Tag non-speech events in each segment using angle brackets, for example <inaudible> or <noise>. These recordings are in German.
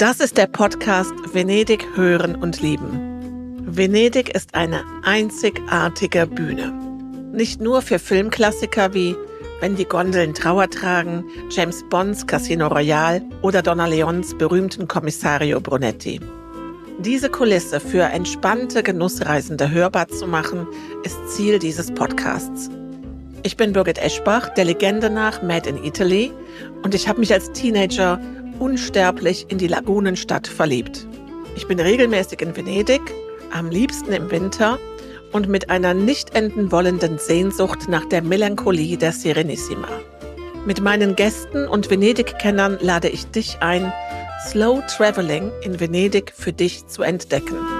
Das ist der Podcast Venedig hören und lieben. Venedig ist eine einzigartige Bühne. Nicht nur für Filmklassiker wie Wenn die Gondeln Trauer tragen, James Bonds Casino Royale oder Donna Leons berühmten Kommissario Brunetti. Diese Kulisse für entspannte Genussreisende hörbar zu machen, ist Ziel dieses Podcasts. Ich bin Birgit Eschbach, der Legende nach Made in Italy, und ich habe mich als Teenager unsterblich in die Lagunenstadt verliebt. Ich bin regelmäßig in Venedig, am liebsten im Winter und mit einer nicht enden wollenden Sehnsucht nach der Melancholie der Serenissima. Mit meinen Gästen und Venedig-Kennern lade ich dich ein, Slow Traveling in Venedig für dich zu entdecken.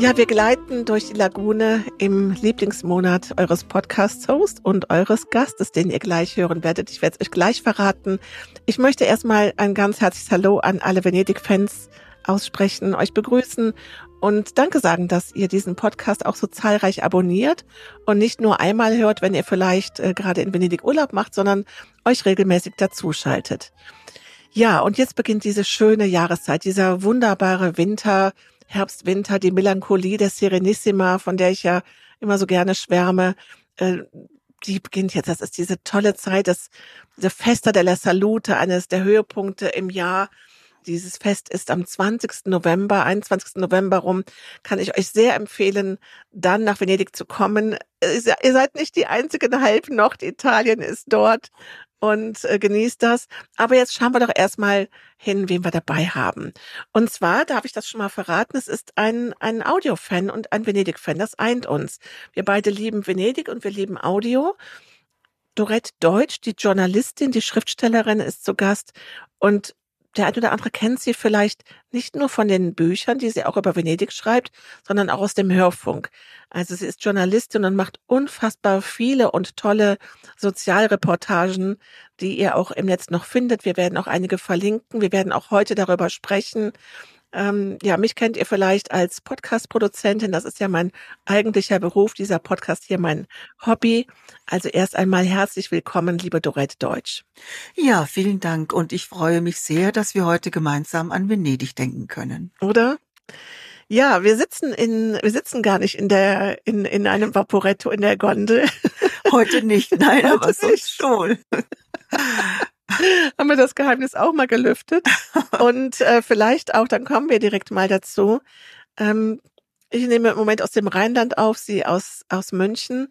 Ja, wir gleiten durch die Lagune im Lieblingsmonat eures Podcast-Hosts und eures Gastes, den ihr gleich hören werdet. Ich werde es euch gleich verraten. Ich möchte erstmal ein ganz herzliches Hallo an alle Venedig-Fans aussprechen, euch begrüßen und danke sagen, dass ihr diesen Podcast auch so zahlreich abonniert und nicht nur einmal hört, wenn ihr vielleicht äh, gerade in Venedig Urlaub macht, sondern euch regelmäßig dazuschaltet. Ja, und jetzt beginnt diese schöne Jahreszeit, dieser wunderbare Winter, Herbst, Winter, die Melancholie der Serenissima, von der ich ja immer so gerne schwärme, äh, die beginnt jetzt. Das ist diese tolle Zeit, das, diese Festa della Salute, eines der Höhepunkte im Jahr. Dieses Fest ist am 20. November, 21. November rum. Kann ich euch sehr empfehlen, dann nach Venedig zu kommen. Ihr seid nicht die einzigen halb Norditalien ist dort und äh, genießt das. Aber jetzt schauen wir doch erstmal hin, wen wir dabei haben. Und zwar, darf ich das schon mal verraten, es ist ein, ein Audio-Fan und ein Venedig-Fan. Das eint uns. Wir beide lieben Venedig und wir lieben Audio. Dorette Deutsch, die Journalistin, die Schriftstellerin, ist zu Gast und der eine oder andere kennt sie vielleicht nicht nur von den Büchern, die sie auch über Venedig schreibt, sondern auch aus dem Hörfunk. Also sie ist Journalistin und macht unfassbar viele und tolle Sozialreportagen, die ihr auch im Netz noch findet. Wir werden auch einige verlinken. Wir werden auch heute darüber sprechen. Ähm, ja, mich kennt ihr vielleicht als Podcast-Produzentin. Das ist ja mein eigentlicher Beruf, dieser Podcast hier mein Hobby. Also erst einmal herzlich willkommen, liebe Dorette Deutsch. Ja, vielen Dank und ich freue mich sehr, dass wir heute gemeinsam an Venedig denken können. Oder? Ja, wir sitzen in, wir sitzen gar nicht in der, in, in einem Vaporetto in der Gondel. Heute nicht, nein, <laughs> Heute aber sonst schon. <laughs> haben wir das Geheimnis auch mal gelüftet. <laughs> Und äh, vielleicht auch, dann kommen wir direkt mal dazu. Ähm, ich nehme im Moment aus dem Rheinland auf, Sie aus, aus München.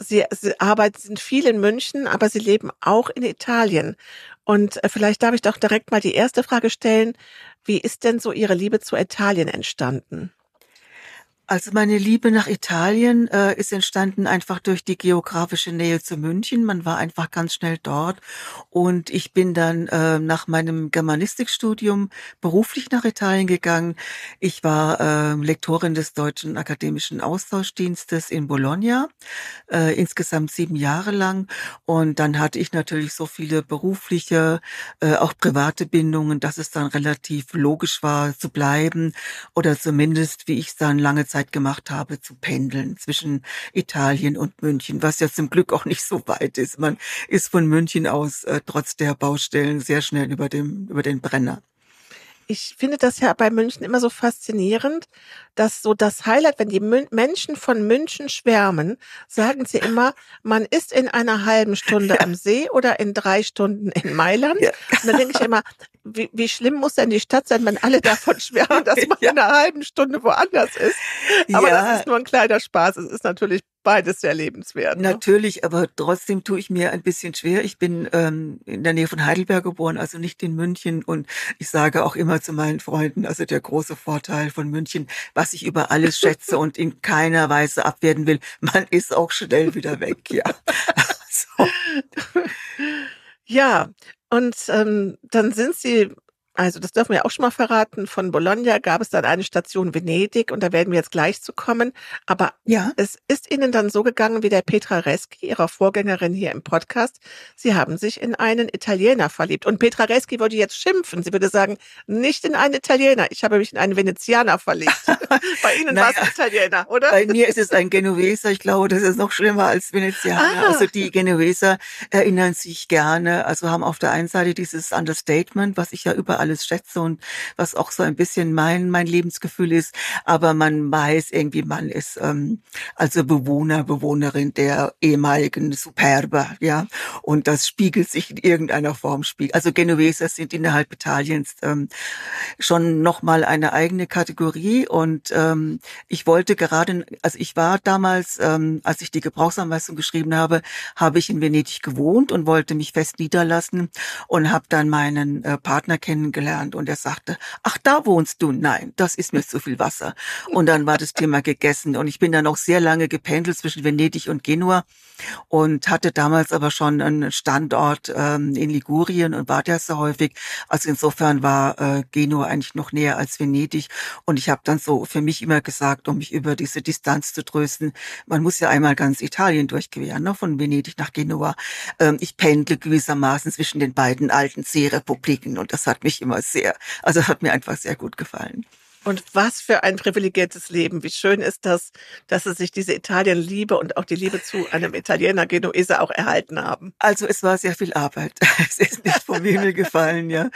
Sie, sie arbeiten, sind viel in München, aber Sie leben auch in Italien. Und äh, vielleicht darf ich doch direkt mal die erste Frage stellen. Wie ist denn so Ihre Liebe zu Italien entstanden? Also meine Liebe nach Italien äh, ist entstanden einfach durch die geografische Nähe zu München. Man war einfach ganz schnell dort und ich bin dann äh, nach meinem Germanistikstudium beruflich nach Italien gegangen. Ich war äh, Lektorin des Deutschen Akademischen Austauschdienstes in Bologna, äh, insgesamt sieben Jahre lang. Und dann hatte ich natürlich so viele berufliche, äh, auch private Bindungen, dass es dann relativ logisch war zu bleiben oder zumindest, wie ich es dann lange Zeit Zeit gemacht habe, zu pendeln zwischen Italien und München, was ja zum Glück auch nicht so weit ist. Man ist von München aus äh, trotz der Baustellen sehr schnell über dem, über den Brenner ich finde das ja bei München immer so faszinierend, dass so das Highlight, wenn die Mün Menschen von München schwärmen, sagen sie immer, man ist in einer halben Stunde <laughs> ja. am See oder in drei Stunden in Mailand. Ja. Und dann denke ich immer, wie, wie schlimm muss denn die Stadt sein, wenn alle davon <laughs> schwärmen, dass man ja. in einer halben Stunde woanders ist. Aber das ist nur ein kleiner Spaß. Es ist natürlich beides sehr lebenswert. Ne? Natürlich, aber trotzdem tue ich mir ein bisschen schwer. Ich bin ähm, in der Nähe von Heidelberg geboren, also nicht in München. Und ich sage auch immer zu meinen Freunden, also der große Vorteil von München, was ich über alles <laughs> schätze und in keiner Weise abwerten will, man ist auch schnell wieder weg, ja. <laughs> so. Ja, und ähm, dann sind Sie also das dürfen wir auch schon mal verraten, von Bologna gab es dann eine Station Venedig und da werden wir jetzt gleich zu kommen. Aber ja. es ist Ihnen dann so gegangen wie der Petra Reski, Ihrer Vorgängerin hier im Podcast. Sie haben sich in einen Italiener verliebt. Und Petra Reski würde jetzt schimpfen. Sie würde sagen, nicht in einen Italiener. Ich habe mich in einen Venezianer verliebt. <laughs> bei Ihnen naja, war es Italiener, oder? Bei mir ist es ein Genueser. Ich glaube, das ist noch schlimmer als Venezianer. Ah. Also die Genueser erinnern sich gerne, also haben auf der einen Seite dieses Understatement, was ich ja über alles schätze und was auch so ein bisschen mein, mein Lebensgefühl ist. Aber man weiß irgendwie, man ist ähm, also Bewohner, Bewohnerin der ehemaligen Superba, ja. Und das spiegelt sich in irgendeiner Form. Also Genueser sind innerhalb Italiens ähm, schon nochmal eine eigene Kategorie. Und ähm, ich wollte gerade, also ich war damals, ähm, als ich die Gebrauchsanweisung geschrieben habe, habe ich in Venedig gewohnt und wollte mich fest niederlassen und habe dann meinen äh, Partner kennengelernt und er sagte, ach, da wohnst du? Nein, das ist mir zu viel Wasser. Und dann war das Thema gegessen und ich bin dann auch sehr lange gependelt zwischen Venedig und Genua und hatte damals aber schon einen Standort ähm, in Ligurien und war der so häufig. Also insofern war äh, Genua eigentlich noch näher als Venedig und ich habe dann so für mich immer gesagt, um mich über diese Distanz zu trösten, man muss ja einmal ganz Italien durchqueren, ne, von Venedig nach Genua. Ähm, ich pendle gewissermaßen zwischen den beiden alten Seerepubliken und das hat mich immer sehr, also hat mir einfach sehr gut gefallen. Und was für ein privilegiertes Leben. Wie schön ist das, dass sie sich diese Italienliebe und auch die Liebe zu einem Italiener Genuese auch erhalten haben. Also es war sehr viel Arbeit. <laughs> Es ist nicht vom Himmel gefallen, ja.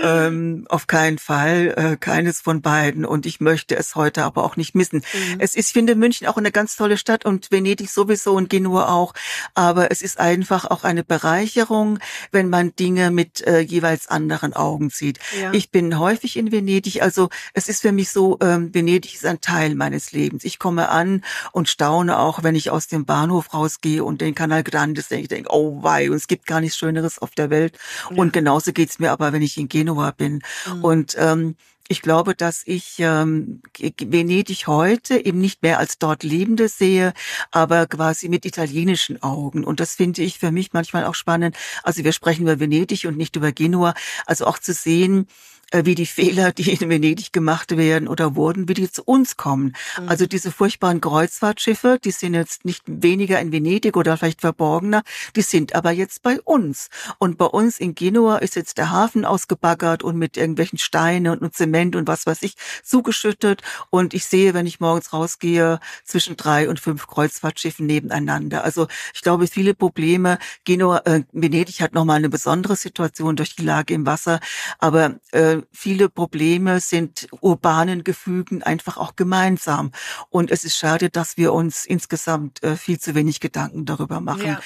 Ähm, auf keinen Fall, äh, keines von beiden. Und ich möchte es heute aber auch nicht missen. Mhm. Es ist, finde München auch eine ganz tolle Stadt und Venedig sowieso und Genua auch. Aber es ist einfach auch eine Bereicherung, wenn man Dinge mit äh, jeweils anderen Augen sieht. Ja. Ich bin häufig in Venedig, also es ist für mich so, ähm, Venedig ist ein Teil meines Lebens. Ich komme an und staune auch, wenn ich aus dem Bahnhof rausgehe und den Kanal Grande sehe. Ich denke, oh wei, und es gibt gar nichts Schöneres auf der Welt. Ja. Und genauso geht's mir aber, wenn ich in Genua bin. Mhm. Und ähm, ich glaube, dass ich ähm, Venedig heute eben nicht mehr als dort Lebende sehe, aber quasi mit italienischen Augen. Und das finde ich für mich manchmal auch spannend. Also wir sprechen über Venedig und nicht über Genua. Also auch zu sehen, wie die Fehler, die in Venedig gemacht werden oder wurden, wie die zu uns kommen. Mhm. Also diese furchtbaren Kreuzfahrtschiffe, die sind jetzt nicht weniger in Venedig oder vielleicht verborgener, die sind aber jetzt bei uns. Und bei uns in Genua ist jetzt der Hafen ausgebaggert und mit irgendwelchen Steinen und Zement und was weiß ich zugeschüttet. Und ich sehe, wenn ich morgens rausgehe, zwischen drei und fünf Kreuzfahrtschiffen nebeneinander. Also ich glaube, viele Probleme. Genua, äh, Venedig hat nochmal eine besondere Situation durch die Lage im Wasser. Aber äh, viele Probleme sind urbanen Gefügen einfach auch gemeinsam. Und es ist schade, dass wir uns insgesamt äh, viel zu wenig Gedanken darüber machen. Ja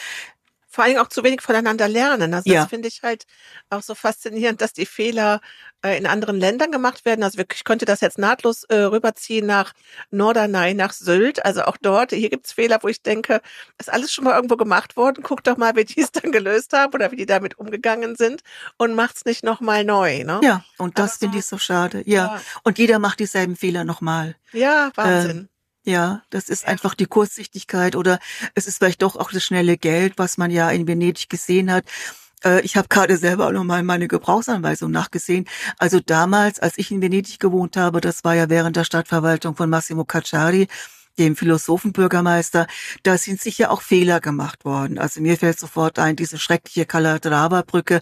vor allem auch zu wenig voneinander lernen. Also ja. das finde ich halt auch so faszinierend, dass die Fehler äh, in anderen Ländern gemacht werden. Also wirklich, ich könnte das jetzt nahtlos äh, rüberziehen nach Norderney, nach Sylt. Also auch dort, hier gibt's Fehler, wo ich denke, ist alles schon mal irgendwo gemacht worden. Guck doch mal, wie die es <laughs> dann gelöst haben oder wie die damit umgegangen sind und macht's nicht nochmal neu. Ne? Ja, und das finde ich so schade. Ja. ja. Und jeder macht dieselben Fehler nochmal. Ja, Wahnsinn. Ähm, ja, das ist einfach die Kurzsichtigkeit oder es ist vielleicht doch auch das schnelle Geld, was man ja in Venedig gesehen hat. Äh, ich habe gerade selber auch nochmal meine Gebrauchsanweisung nachgesehen. Also damals, als ich in Venedig gewohnt habe, das war ja während der Stadtverwaltung von Massimo Cacciari, dem Philosophenbürgermeister, da sind sicher auch Fehler gemacht worden. Also mir fällt sofort ein, diese schreckliche Calatrava-Brücke,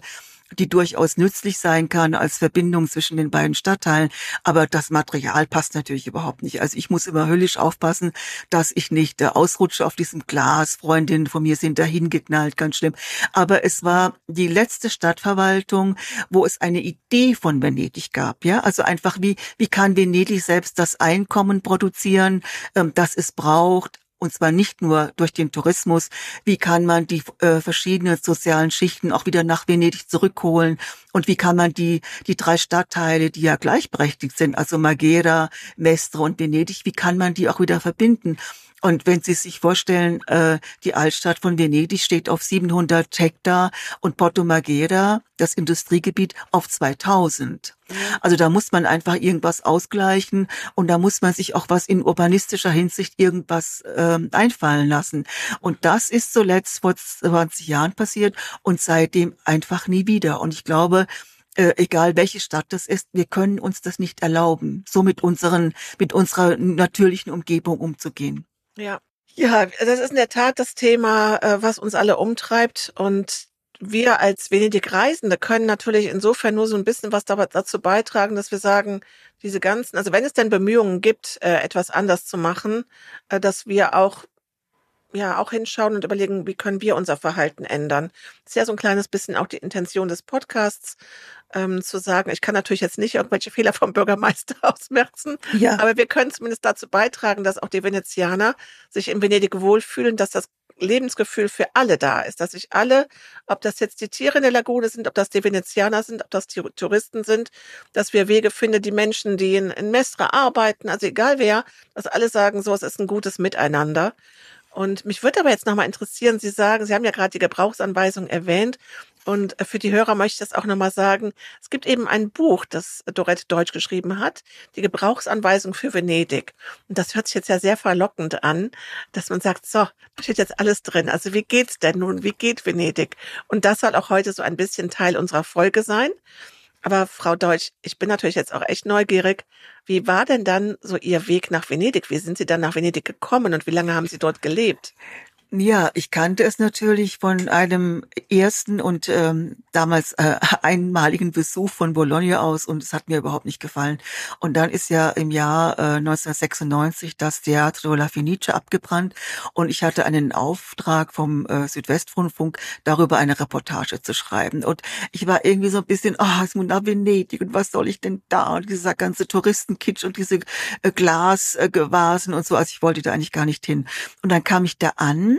die durchaus nützlich sein kann als Verbindung zwischen den beiden Stadtteilen. Aber das Material passt natürlich überhaupt nicht. Also ich muss immer höllisch aufpassen, dass ich nicht äh, ausrutsche auf diesem Glas. Freundinnen von mir sind dahin geknallt, ganz schlimm. Aber es war die letzte Stadtverwaltung, wo es eine Idee von Venedig gab. Ja, also einfach wie, wie kann Venedig selbst das Einkommen produzieren, ähm, das es braucht, und zwar nicht nur durch den Tourismus. Wie kann man die äh, verschiedenen sozialen Schichten auch wieder nach Venedig zurückholen? Und wie kann man die, die drei Stadtteile, die ja gleichberechtigt sind, also Magera, Mestre und Venedig, wie kann man die auch wieder verbinden? Und wenn Sie sich vorstellen, äh, die Altstadt von Venedig steht auf 700 Hektar und Porto Marghera, das Industriegebiet, auf 2000. Also da muss man einfach irgendwas ausgleichen und da muss man sich auch was in urbanistischer Hinsicht irgendwas äh, einfallen lassen. Und das ist zuletzt vor 20 Jahren passiert und seitdem einfach nie wieder. Und ich glaube, äh, egal welche Stadt das ist, wir können uns das nicht erlauben, so mit unseren, mit unserer natürlichen Umgebung umzugehen. Ja. Ja, das ist in der Tat das Thema, äh, was uns alle umtreibt und wir als Venedig-Reisende können natürlich insofern nur so ein bisschen was dazu beitragen, dass wir sagen, diese ganzen, also wenn es denn Bemühungen gibt, äh, etwas anders zu machen, äh, dass wir auch ja auch hinschauen und überlegen, wie können wir unser Verhalten ändern. Das ist ja so ein kleines bisschen auch die Intention des Podcasts, ähm, zu sagen, ich kann natürlich jetzt nicht irgendwelche Fehler vom Bürgermeister <laughs> ausmerzen, ja. aber wir können zumindest dazu beitragen, dass auch die Venezianer sich in Venedig wohlfühlen, dass das Lebensgefühl für alle da ist, dass sich alle, ob das jetzt die Tiere in der Lagune sind, ob das die Venezianer sind, ob das die Touristen sind, dass wir Wege finden, die Menschen, die in, in Mestra arbeiten, also egal wer, dass alle sagen, so, es ist ein gutes Miteinander. Und mich würde aber jetzt nochmal interessieren, Sie sagen, Sie haben ja gerade die Gebrauchsanweisung erwähnt. Und für die Hörer möchte ich das auch nochmal sagen. Es gibt eben ein Buch, das Dorette Deutsch geschrieben hat, die Gebrauchsanweisung für Venedig. Und das hört sich jetzt ja sehr verlockend an, dass man sagt, so, da steht jetzt alles drin. Also wie geht's denn nun? Wie geht Venedig? Und das soll auch heute so ein bisschen Teil unserer Folge sein. Aber Frau Deutsch, ich bin natürlich jetzt auch echt neugierig. Wie war denn dann so Ihr Weg nach Venedig? Wie sind Sie dann nach Venedig gekommen und wie lange haben Sie dort gelebt? Ja, ich kannte es natürlich von einem ersten und ähm, damals äh, <laughs> einmaligen Besuch von Bologna aus und es hat mir überhaupt nicht gefallen. Und dann ist ja im Jahr äh, 1996 das Teatro La Fenice abgebrannt und ich hatte einen Auftrag vom äh, Südwestrundfunk, darüber eine Reportage zu schreiben. Und ich war irgendwie so ein bisschen, ah, oh, es muss nach Venedig und was soll ich denn da? Und dieser ganze Touristenkitsch und diese äh, Glasgewasen äh, und so. Also ich wollte da eigentlich gar nicht hin. Und dann kam ich da an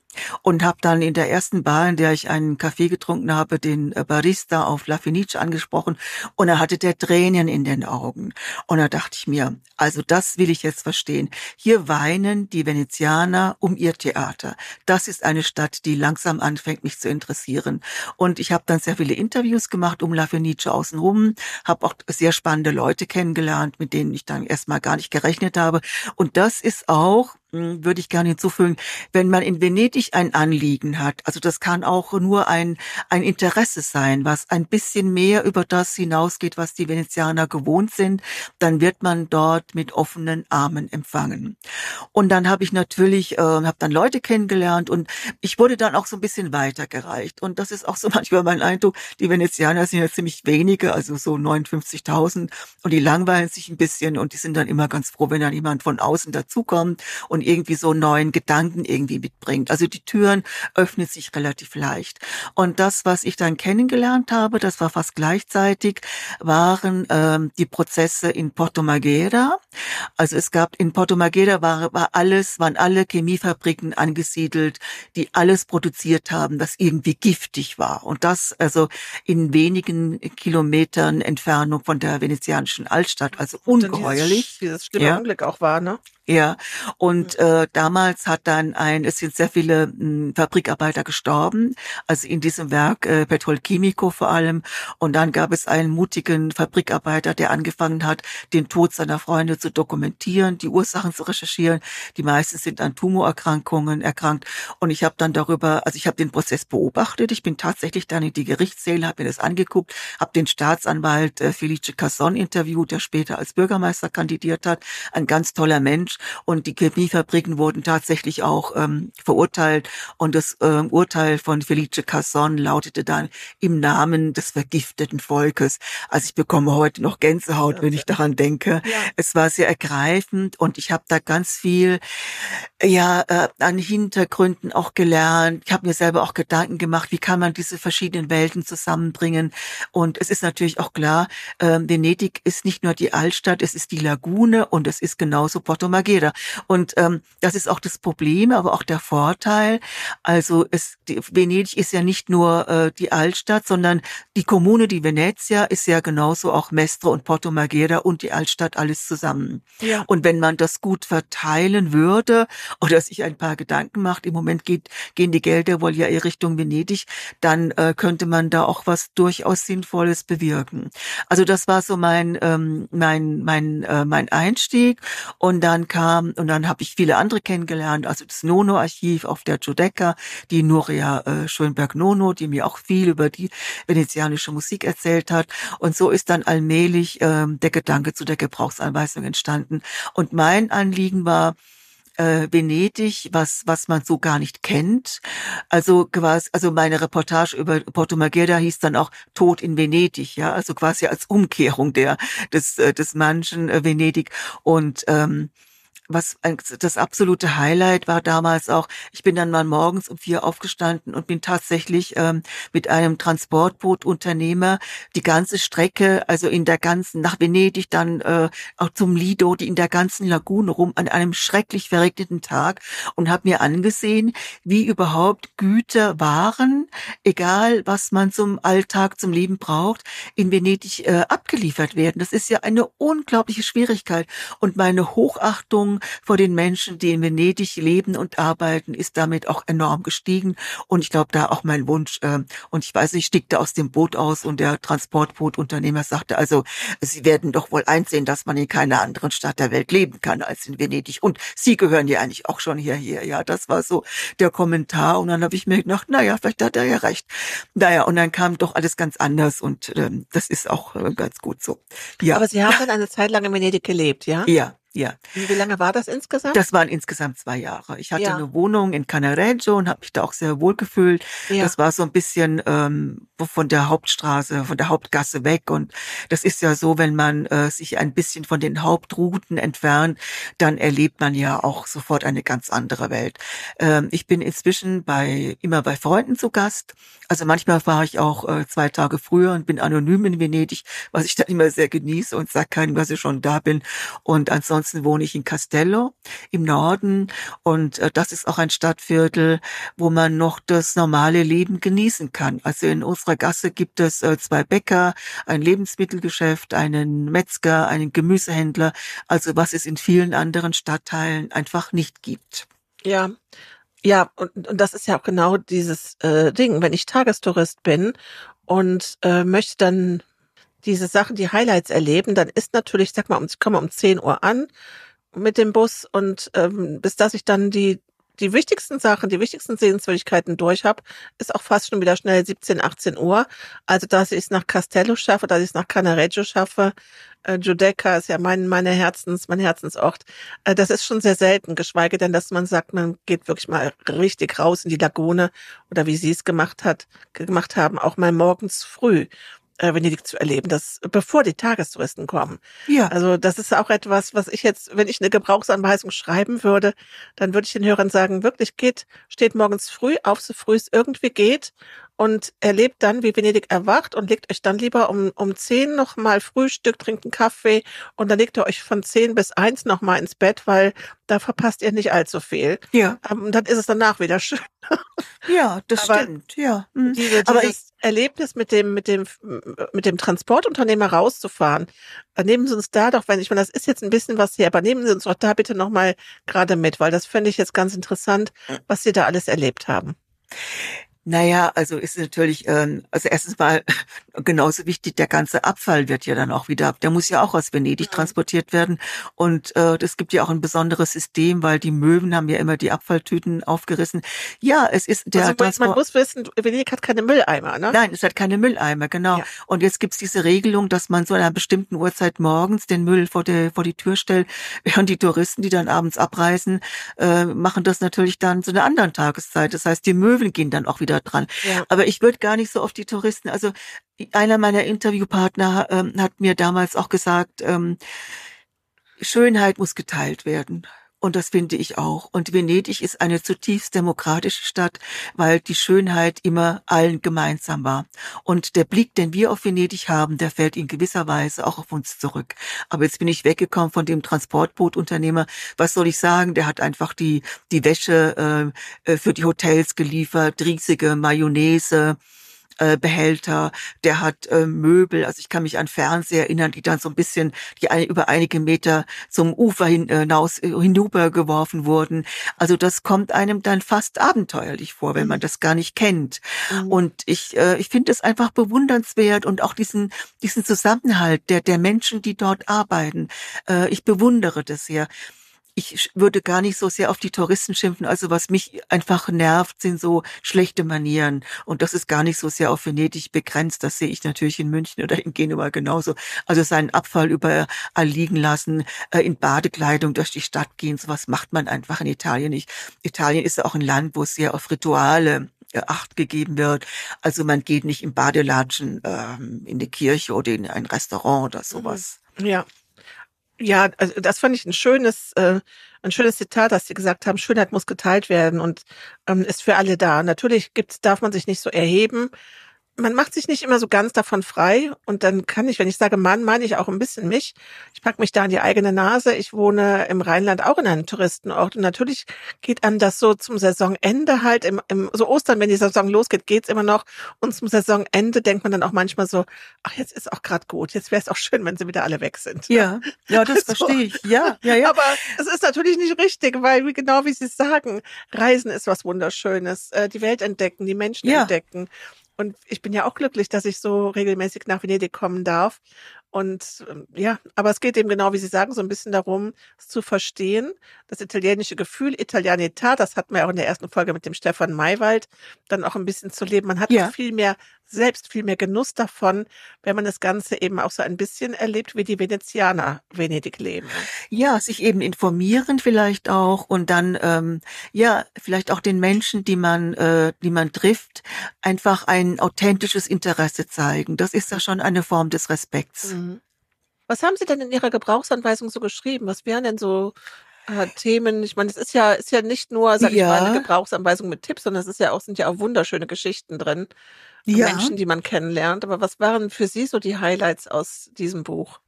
und habe dann in der ersten Bar, in der ich einen Kaffee getrunken habe, den äh, Barista auf La Fenice angesprochen und er hatte der Tränen in den Augen. Und da dachte ich mir, also das will ich jetzt verstehen. Hier weinen die Venezianer um ihr Theater. Das ist eine Stadt, die langsam anfängt, mich zu interessieren. Und ich habe dann sehr viele Interviews gemacht um La Fenice außenrum, habe auch sehr spannende Leute kennengelernt, mit denen ich dann erstmal gar nicht gerechnet habe. Und das ist auch hm, würde ich gerne hinzufügen, wenn man in Venedig ein Anliegen hat, also das kann auch nur ein, ein Interesse sein, was ein bisschen mehr über das hinausgeht, was die Venezianer gewohnt sind, dann wird man dort mit offenen Armen empfangen. Und dann habe ich natürlich, äh, habe dann Leute kennengelernt und ich wurde dann auch so ein bisschen weitergereicht. Und das ist auch so <laughs> manchmal mein Eindruck, die Venezianer sind ja ziemlich wenige, also so 59.000 und die langweilen sich ein bisschen und die sind dann immer ganz froh, wenn dann jemand von außen dazukommt und irgendwie so neuen Gedanken irgendwie mitbringt. Also die Türen öffnen sich relativ leicht. Und das, was ich dann kennengelernt habe, das war fast gleichzeitig, waren ähm, die Prozesse in Porto Marghera. Also es gab in Porto Marghera war, war alles, waren alle Chemiefabriken angesiedelt, die alles produziert haben, was irgendwie giftig war. Und das also in wenigen Kilometern Entfernung von der venezianischen Altstadt, also ungeheuerlich. Dieses, dieses schlimme ja. Unglück auch war, ne? Ja, und äh, damals hat dann ein, es sind sehr viele mh, hm, Fabrikarbeiter gestorben, also in diesem Werk äh, Petrolchimico vor allem. Und dann gab es einen mutigen Fabrikarbeiter, der angefangen hat, den Tod seiner Freunde zu dokumentieren, die Ursachen zu recherchieren. Die meisten sind an Tumorerkrankungen erkrankt. Und ich habe dann darüber, also ich habe den Prozess beobachtet. Ich bin tatsächlich dann in die Gerichtssäle, habe mir das angeguckt, habe den Staatsanwalt äh, Felice Casson interviewt, der später als Bürgermeister kandidiert hat. Ein ganz toller Mensch. Und die Chemiefabriken wurden tatsächlich auch ähm, verurteilt. Und das ähm, Urteil von Felice Casson lautete dann im Namen des vergifteten Volkes. Also ich bekomme heute noch Gänsehaut, okay. wenn ich daran denke. Ja. Es war sehr ergreifend und ich habe da ganz viel ja äh, an Hintergründen auch gelernt. Ich habe mir selber auch Gedanken gemacht, wie kann man diese verschiedenen Welten zusammenbringen. Und es ist natürlich auch klar, äh, Venedig ist nicht nur die Altstadt, es ist die Lagune und es ist genauso Porto Magera. Und ähm, das ist auch das Problem, aber auch der Vorteil. Also es, die, Venedig ist ja nicht nur äh, die Altstadt, sondern die Kommune, die Venezia, ist ja genauso auch Mestre und Porto Magera und die Altstadt alles zusammen. Ja. Und wenn man das gut verteilen würde oder sich ein paar Gedanken macht, im Moment geht, gehen die Gelder wohl ja eher Richtung Venedig, dann äh, könnte man da auch was durchaus Sinnvolles bewirken. Also das war so mein ähm, mein mein äh, mein Einstieg und dann kam. Und dann habe ich viele andere kennengelernt, also das Nono-Archiv auf der Giudecca, die Nuria äh, Schönberg-Nono, die mir auch viel über die venezianische Musik erzählt hat. Und so ist dann allmählich äh, der Gedanke zu der Gebrauchsanweisung entstanden. Und mein Anliegen war, äh, Venedig, was was man so gar nicht kennt. Also quasi, also meine Reportage über Porto Marghera hieß dann auch Tod in Venedig, ja, also quasi als Umkehrung der des äh, des manchen äh, Venedig und ähm, was das absolute Highlight war damals auch, ich bin dann mal morgens um vier aufgestanden und bin tatsächlich ähm, mit einem Transportbootunternehmer die ganze Strecke, also in der ganzen, nach Venedig, dann äh, auch zum Lido, die in der ganzen Lagune rum, an einem schrecklich verregneten Tag und habe mir angesehen, wie überhaupt Güter, Waren, egal was man zum Alltag, zum Leben braucht, in Venedig äh, abgeliefert werden. Das ist ja eine unglaubliche Schwierigkeit und meine Hochachtung vor den Menschen, die in Venedig leben und arbeiten, ist damit auch enorm gestiegen. Und ich glaube, da auch mein Wunsch. Äh, und ich weiß, ich stieg aus dem Boot aus und der Transportbootunternehmer sagte, also Sie werden doch wohl einsehen, dass man in keiner anderen Stadt der Welt leben kann als in Venedig. Und Sie gehören ja eigentlich auch schon hierher. Ja, das war so der Kommentar. Und dann habe ich mir gedacht, naja, vielleicht hat er ja recht. Naja, und dann kam doch alles ganz anders und ähm, das ist auch äh, ganz gut so. Ja. Aber Sie haben <laughs> dann eine Zeit lang in Venedig gelebt, ja? Ja, ja. Wie lange war das insgesamt? Das waren insgesamt zwei Jahre. Ich hatte ja. eine Wohnung in Canareggio und habe mich da auch sehr wohl gefühlt. Ja. Das war so ein bisschen ähm, von der Hauptstraße, von der Hauptgasse weg. Und das ist ja so, wenn man äh, sich ein bisschen von den Hauptrouten entfernt, dann erlebt man ja auch sofort eine ganz andere Welt. Ähm, ich bin inzwischen bei immer bei Freunden zu Gast. Also manchmal fahre ich auch äh, zwei Tage früher und bin anonym in Venedig, was ich dann immer sehr genieße und sage keinem, dass ich schon da bin. Und ansonsten Ansonsten wohne ich in Castello im Norden und äh, das ist auch ein Stadtviertel, wo man noch das normale Leben genießen kann. Also in unserer Gasse gibt es äh, zwei Bäcker, ein Lebensmittelgeschäft, einen Metzger, einen Gemüsehändler, also was es in vielen anderen Stadtteilen einfach nicht gibt. Ja, ja, und, und das ist ja auch genau dieses äh, Ding, wenn ich Tagestourist bin und äh, möchte dann diese Sachen, die Highlights erleben, dann ist natürlich, sag mal, ich komme um 10 Uhr an mit dem Bus und ähm, bis dass ich dann die die wichtigsten Sachen, die wichtigsten Sehenswürdigkeiten durch habe, ist auch fast schon wieder schnell 17, 18 Uhr. Also dass ich es nach Castello schaffe, dass ich es nach Canareggio schaffe. Äh, Giudecca ist ja mein, meine Herzens, mein Herzensort. Äh, das ist schon sehr selten, geschweige denn, dass man sagt, man geht wirklich mal richtig raus in die Lagune oder wie sie es gemacht hat, gemacht haben, auch mal morgens früh Venedig zu erleben, das bevor die Tagestouristen kommen. Ja. Also das ist auch etwas, was ich jetzt, wenn ich eine Gebrauchsanweisung schreiben würde, dann würde ich den Hörern sagen, wirklich geht, steht morgens früh auf, so früh es irgendwie geht und erlebt dann, wie Venedig erwacht und legt euch dann lieber um, um zehn nochmal Frühstück, trinkt einen Kaffee und dann legt ihr euch von zehn bis eins nochmal ins Bett, weil da verpasst ihr nicht allzu viel. Ja. Um, ähm, dann ist es danach wieder schön. Ja, das Aber stimmt, ja. Mhm. Diese, Aber ich, Erlebnis mit dem, mit dem, mit dem Transportunternehmer rauszufahren, nehmen Sie uns da doch, wenn ich meine, das ist jetzt ein bisschen was hier, aber nehmen Sie uns doch da bitte nochmal gerade mit, weil das finde ich jetzt ganz interessant, was Sie da alles erlebt haben. Naja, also ist natürlich, ähm, also erstens mal <laughs> genauso wichtig, der ganze Abfall wird ja dann auch wieder, der muss ja auch aus Venedig ja. transportiert werden. Und äh, das gibt ja auch ein besonderes System, weil die Möwen haben ja immer die Abfalltüten aufgerissen. Ja, es ist der also man, man muss wissen, Venedig hat keine Mülleimer, ne? Nein, es hat keine Mülleimer, genau. Ja. Und jetzt gibt's diese Regelung, dass man so an einer bestimmten Uhrzeit morgens den Müll vor, der, vor die Tür stellt, <laughs> während die Touristen, die dann abends abreisen, äh, machen das natürlich dann zu einer anderen Tageszeit. Das heißt, die Möwen gehen dann auch wieder wieder dran. Ja. Aber ich würde gar nicht so auf die Touristen, also einer meiner Interviewpartner ähm, hat mir damals auch gesagt, ähm, Schönheit muss geteilt werden. Und das finde ich auch. Und Venedig ist eine zutiefst demokratische Stadt, weil die Schönheit immer allen gemeinsam war. Und der Blick, den wir auf Venedig haben, der fällt in gewisser Weise auch auf uns zurück. Aber jetzt bin ich weggekommen von dem Transportbootunternehmer. Was soll ich sagen? Der hat einfach die, die Wäsche äh, für die Hotels geliefert, riesige Mayonnaise, äh, Behälter, der hat äh, Möbel, also ich kann mich an Fernseher erinnern, die dann so ein bisschen, die ein, über einige Meter zum Ufer hinaus äh, hinübergeworfen wurden. Also das kommt einem dann fast abenteuerlich vor, wenn man mhm. das gar nicht kennt. Mhm. Und ich, äh, ich finde es einfach bewundernswert und auch diesen, diesen Zusammenhalt der, der Menschen, die dort arbeiten. Äh, ich bewundere das sehr ich würde gar nicht so sehr auf die Touristen schimpfen. Also was mich einfach nervt, sind so schlechte Manieren. Und das ist gar nicht so sehr auf Venedig begrenzt. Das sehe ich natürlich in München oder in Genua genauso. Also seinen Abfall überall liegen lassen, äh, in Badekleidung durch die Stadt gehen, sowas macht man einfach in Italien nicht. Italien ist ja auch ein Land, wo es sehr auf Rituale äh, Acht gegeben wird. Also man geht nicht im Badelatschen ähm, in die Kirche oder in ein Restaurant oder sowas. Ja. Ja, also das fand ich ein schönes, äh, ein schönes Zitat, dass Sie gesagt haben, Schönheit muss geteilt werden und ähm, ist für alle da. Natürlich gibt's, darf man sich nicht so erheben, man macht sich nicht immer so ganz davon frei und dann kann ich, wenn ich sage Mann, meine ich auch ein bisschen mich. Ich pack mich da an die eigene Nase. Ich wohne im Rheinland auch in einem Touristenort und natürlich geht einem das so zum Saisonende halt im, im so Ostern, wenn die Saison losgeht, geht's immer noch und zum Saisonende denkt man dann auch manchmal so, ach jetzt ist auch gerade gut, jetzt wäre es auch schön, wenn sie wieder alle weg sind. Ja, ja, <laughs> das also, verstehe ich. Ja, ja, ja. Aber es ist natürlich nicht richtig, weil wie genau wie Sie sagen, Reisen ist was Wunderschönes, äh, die Welt entdecken, die Menschen ja. entdecken. Und ich bin ja auch glücklich, dass ich so regelmäßig nach Venedig kommen darf. Und ähm, ja, aber es geht eben genau, wie Sie sagen, so ein bisschen darum, es zu verstehen. Das italienische Gefühl, Italianità, das hatten wir auch in der ersten Folge mit dem Stefan Maywald, dann auch ein bisschen zu leben. Man hat ja. viel mehr selbst viel mehr Genuss davon, wenn man das Ganze eben auch so ein bisschen erlebt, wie die Venezianer Venedig leben. Ja, sich eben informieren vielleicht auch und dann ähm, ja vielleicht auch den Menschen, die man äh, die man trifft, einfach ein authentisches Interesse zeigen. Das ist ja schon eine Form des Respekts. Mhm. Was haben Sie denn in Ihrer Gebrauchsanweisung so geschrieben? Was wären denn so äh, Themen? Ich meine, es ist ja ist ja nicht nur, sag ja. ich mal, eine Gebrauchsanweisung mit Tipps, sondern es ist ja auch sind ja auch wunderschöne Geschichten drin ja. Menschen, die man kennenlernt. Aber was waren für Sie so die Highlights aus diesem Buch?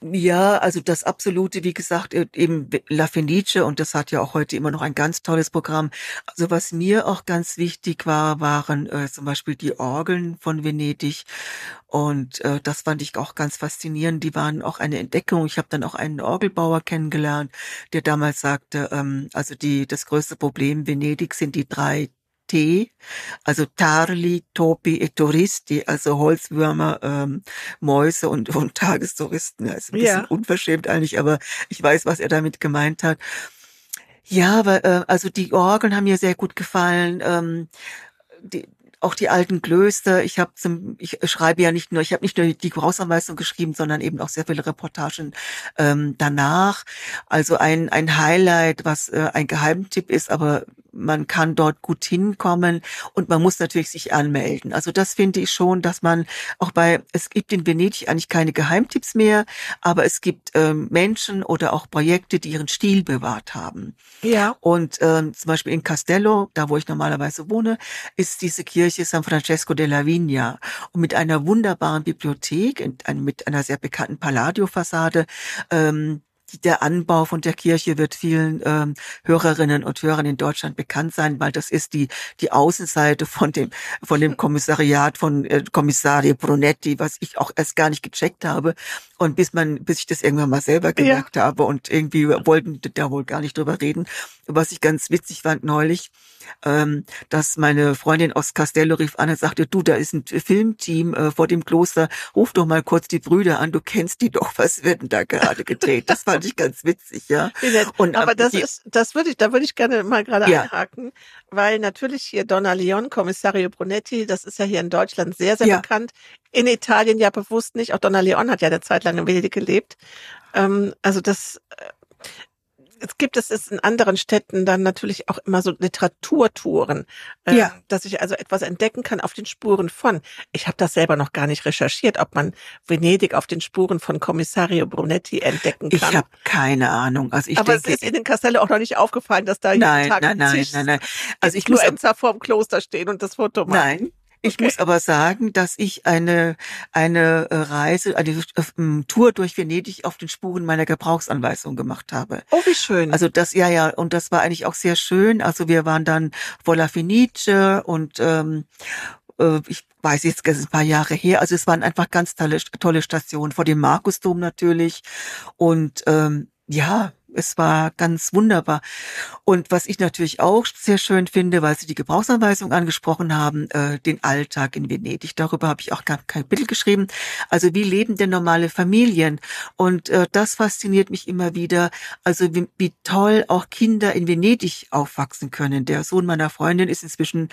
Ja, also das absolute, wie gesagt, e, eben La Fenice und das hat ja auch heute immer noch ein ganz tolles Programm. Also was mir auch ganz wichtig war, waren äh, zum Beispiel die Orgeln von Venedig und äh, das fand ich auch ganz faszinierend. Die waren auch eine Entdeckung. Ich habe dann auch einen Orgelbauer kennengelernt, der damals sagte, ähm, also die das größte Problem Venedig sind die drei T, also Tarli, Topi et Touristi, also Holzwürmer, ähm, Mäuse und, und Tagestouristen. Ja, ist ein bisschen ja. unverschämt eigentlich, aber ich weiß, was er damit gemeint hat. Ja, aber äh, also die Orgeln haben mir sehr gut gefallen. Ähm, die, auch die alten Klöster. Ich habe zum, ich schreibe ja nicht nur, ich habe nicht nur die Gebrauchsanweisung geschrieben, sondern eben auch sehr viele Reportagen ähm, danach. Also ein ein Highlight, was äh, ein Geheimtipp ist, aber man kann dort gut hinkommen und man muss natürlich sich anmelden. Also das finde ich schon, dass man auch bei, es gibt in Venedig eigentlich keine Geheimtipps mehr, aber es gibt ähm, Menschen oder auch Projekte, die ihren Stil bewahrt haben. Ja. Und ähm, zum Beispiel in Castello, da wo ich normalerweise wohne, ist diese Kirche San Francesco della Vigna. Und mit einer wunderbaren Bibliothek, mit einer sehr bekannten Palladio-Fassade, ähm, der Anbau von der Kirche wird vielen ähm, Hörerinnen und Hörern in Deutschland bekannt sein, weil das ist die die Außenseite von dem von dem Kommissariat von äh, Kommissarie Brunetti, was ich auch erst gar nicht gecheckt habe und bis man bis ich das irgendwann mal selber gemerkt ja. habe und irgendwie wollten da wohl gar nicht drüber reden. Was ich ganz witzig fand neulich, ähm, dass meine Freundin aus Castello rief an und sagte, du, da ist ein Filmteam äh, vor dem Kloster, ruf doch mal kurz die Brüder an, du kennst die doch, was wird denn da gerade gedreht? Das fand ich ganz witzig, ja. Und, aber das die, ist, das würde ich, da würde ich gerne mal gerade ja. einhaken, weil natürlich hier Donna Leon, Kommissario Brunetti, das ist ja hier in Deutschland sehr, sehr ja. bekannt. In Italien ja bewusst nicht. Auch Donna Leon hat ja eine Zeit lang in Venedig gelebt. Ähm, also das, Jetzt gibt es es in anderen Städten dann natürlich auch immer so Literaturtouren, äh, ja. dass ich also etwas entdecken kann auf den Spuren von. Ich habe das selber noch gar nicht recherchiert, ob man Venedig auf den Spuren von Kommissario Brunetti entdecken kann. Ich habe keine Ahnung. Also ich Aber denke, es ist in Castello auch noch nicht aufgefallen, dass da nein, jeden Tag nein, nein, nein, nein. Also ich muss vor dem Kloster stehen und das Foto machen. Nein, ich okay. muss aber sagen, dass ich eine, eine äh, Reise, eine äh, Tour durch Venedig auf den Spuren meiner Gebrauchsanweisung gemacht habe. Oh, wie schön. Also das, ja, ja, und das war eigentlich auch sehr schön. Also wir waren dann vor La Fenice und ähm, äh, ich weiß jetzt, es ist ein paar Jahre her. Also es waren einfach ganz tolle, tolle Stationen vor dem Markusdom natürlich. Und ähm, ja, es war ganz wunderbar. Und was ich natürlich auch sehr schön finde, weil Sie die Gebrauchsanweisung angesprochen haben, äh, den Alltag in Venedig. Darüber habe ich auch gar kein Bild geschrieben. Also wie leben denn normale Familien? Und äh, das fasziniert mich immer wieder. Also wie, wie toll auch Kinder in Venedig aufwachsen können. Der Sohn meiner Freundin ist inzwischen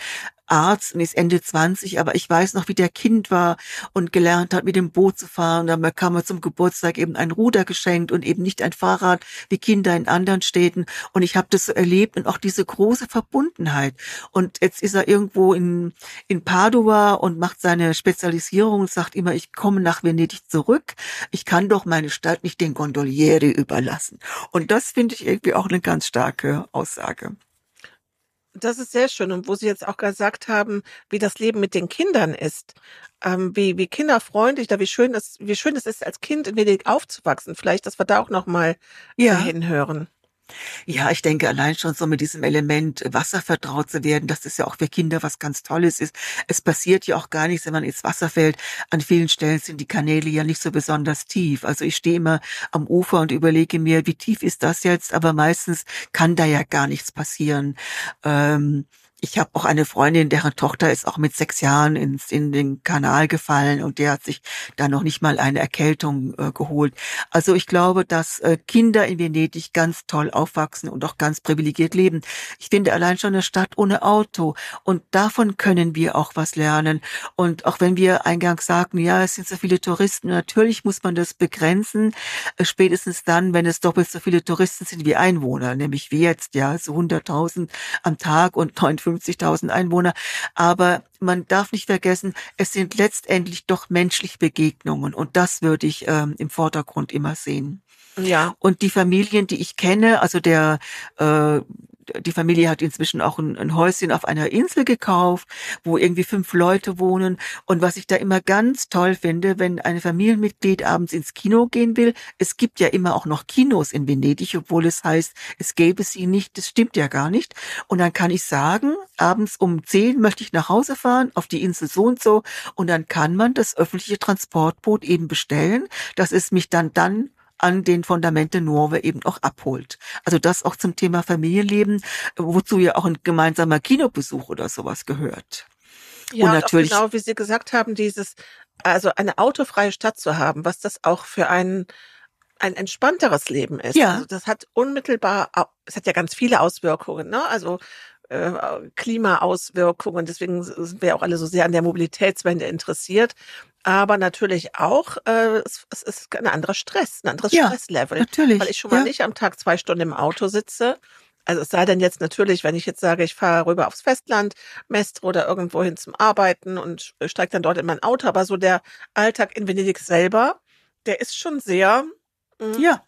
Arzt und ist Ende 20, aber ich weiß noch, wie der Kind war und gelernt hat, mit dem Boot zu fahren. Dann bekam er zum Geburtstag eben ein Ruder geschenkt und eben nicht ein Fahrrad wie Kinder in anderen Städten. Und ich habe das so erlebt und auch diese große Verbundenheit. Und jetzt ist er irgendwo in, in Padua und macht seine Spezialisierung und sagt immer, ich komme nach Venedig zurück. Ich kann doch meine Stadt nicht den Gondolieri überlassen. Und das finde ich irgendwie auch eine ganz starke Aussage. Das ist sehr schön. Und wo Sie jetzt auch gesagt haben, wie das Leben mit den Kindern ist, ähm, wie, wie kinderfreundlich, da wie schön es, wie schön es ist, als Kind in Venedig aufzuwachsen. Vielleicht, dass wir da auch nochmal ja. hinhören. Ja, ich denke allein schon so mit diesem Element Wasser vertraut zu werden, dass das ja auch für Kinder was ganz Tolles ist. Es passiert ja auch gar nichts, wenn man ins Wasser fällt. An vielen Stellen sind die Kanäle ja nicht so besonders tief. Also ich stehe immer am Ufer und überlege mir, wie tief ist das jetzt? Aber meistens kann da ja gar nichts passieren. Ähm, ich habe auch eine Freundin, deren Tochter ist auch mit sechs Jahren ins, in den Kanal gefallen und der hat sich da noch nicht mal eine Erkältung äh, geholt. Also ich glaube, dass äh, Kinder in Venedig ganz toll aufwachsen und auch ganz privilegiert leben. Ich finde allein schon eine Stadt ohne Auto und davon können wir auch was lernen. Und auch wenn wir eingangs sagten, ja, es sind so viele Touristen, natürlich muss man das begrenzen, äh, spätestens dann, wenn es doppelt so viele Touristen sind wie Einwohner, nämlich wie jetzt, ja, so 100.000 am Tag und 59 50.000 Einwohner. Aber man darf nicht vergessen, es sind letztendlich doch menschliche Begegnungen und das würde ich ähm, im Vordergrund immer sehen. Ja. Und die Familien, die ich kenne, also der äh, die Familie hat inzwischen auch ein, ein, Häuschen auf einer Insel gekauft, wo irgendwie fünf Leute wohnen. Und was ich da immer ganz toll finde, wenn ein Familienmitglied abends ins Kino gehen will, es gibt ja immer auch noch Kinos in Venedig, obwohl es heißt, es gäbe sie nicht. Das stimmt ja gar nicht. Und dann kann ich sagen, abends um zehn möchte ich nach Hause fahren, auf die Insel so und so. Und dann kann man das öffentliche Transportboot eben bestellen, dass es mich dann dann an den Fundamente Norwe eben auch abholt. Also das auch zum Thema Familienleben, wozu ja auch ein gemeinsamer Kinobesuch oder sowas gehört. Ja, und natürlich genau wie Sie gesagt haben, dieses also eine autofreie Stadt zu haben, was das auch für einen ein entspannteres Leben ist. Ja. Also das hat unmittelbar, es hat ja ganz viele Auswirkungen, ne? Also äh, Klimaauswirkungen. Deswegen sind wir auch alle so sehr an der Mobilitätswende interessiert aber natürlich auch, äh, es, es ist ein anderer Stress, ein anderes ja, Stresslevel. Natürlich. Weil ich schon mal ja. nicht am Tag zwei Stunden im Auto sitze. Also es sei denn jetzt natürlich, wenn ich jetzt sage, ich fahre rüber aufs Festland, Mestre oder irgendwo hin zum Arbeiten und steige dann dort in mein Auto, aber so der Alltag in Venedig selber, der ist schon sehr mh, ja.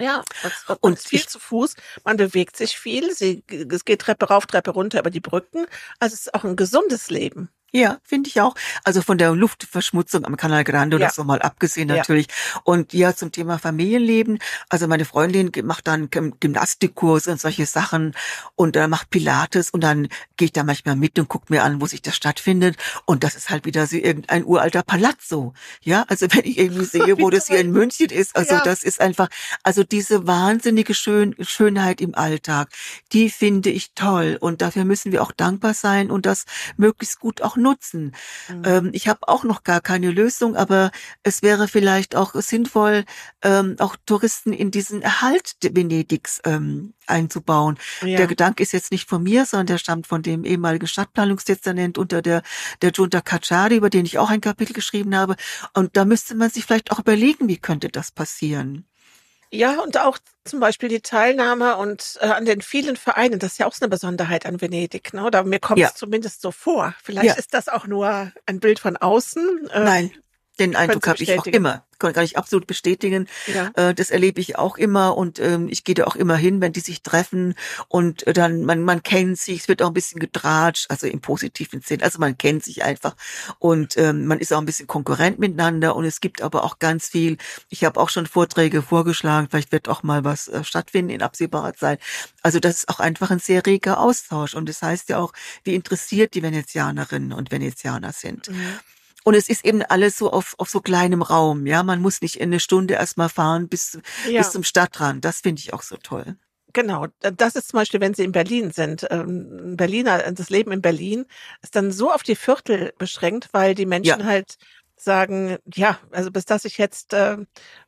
Ja, und, und viel zu Fuß. Man bewegt sich viel. Sie, es geht Treppe rauf, Treppe runter über die Brücken. Also es ist auch ein gesundes Leben. Ja, finde ich auch. Also von der Luftverschmutzung am Canal Grande ja. oder so mal abgesehen natürlich. Ja. Und ja, zum Thema Familienleben. Also meine Freundin macht dann Gymnastikkurse und solche Sachen und äh, macht Pilates und dann gehe ich da manchmal mit und gucke mir an, wo sich das stattfindet. Und das ist halt wieder so irgendein uralter Palazzo. Ja, also wenn ich irgendwie <laughs> sehe, wo das hier in München ist, also ja. das ist einfach, also diese wahnsinnige Schön Schönheit im Alltag, die finde ich toll. Und dafür müssen wir auch dankbar sein und das möglichst gut auch nutzen. Mhm. Ähm, ich habe auch noch gar keine Lösung, aber es wäre vielleicht auch sinnvoll, ähm, auch Touristen in diesen Erhalt Venedigs ähm, einzubauen. Ja. Der Gedanke ist jetzt nicht von mir, sondern der stammt von dem ehemaligen Stadtplanungsdezernent unter der, der Giunta Cacciari, über den ich auch ein Kapitel geschrieben habe. Und da müsste man sich vielleicht auch überlegen, wie könnte das passieren. Ja, und auch zum Beispiel die Teilnahme und äh, an den vielen Vereinen, das ist ja auch so eine Besonderheit an Venedig, ne? Oder mir kommt es zumindest so vor. Vielleicht ja. ist das auch nur ein Bild von außen. Äh, Nein, den Eindruck habe ich auch immer kann ich absolut bestätigen. Ja. Äh, das erlebe ich auch immer und ähm, ich gehe da auch immer hin, wenn die sich treffen und äh, dann man man kennt sich, es wird auch ein bisschen gedratscht, also im positiven Sinn. Also man kennt sich einfach und ähm, man ist auch ein bisschen konkurrent miteinander und es gibt aber auch ganz viel. Ich habe auch schon Vorträge vorgeschlagen, vielleicht wird auch mal was äh, stattfinden in absehbarer Zeit. Also das ist auch einfach ein sehr reger Austausch und das heißt ja auch, wie interessiert die Venezianerinnen und Venezianer sind. Mhm. Und es ist eben alles so auf, auf so kleinem Raum. Ja, man muss nicht in eine Stunde erstmal fahren bis, Ja. bis zum Stadtrand. Das finde ich auch so toll. Genau, das ist zum Beispiel, wenn Sie in Berlin sind. Ähm, Berliner, das Leben in Berlin ist dann so auf die Viertel beschränkt, weil die Menschen Ja. halt sagen, ja, also bis dass ich jetzt äh,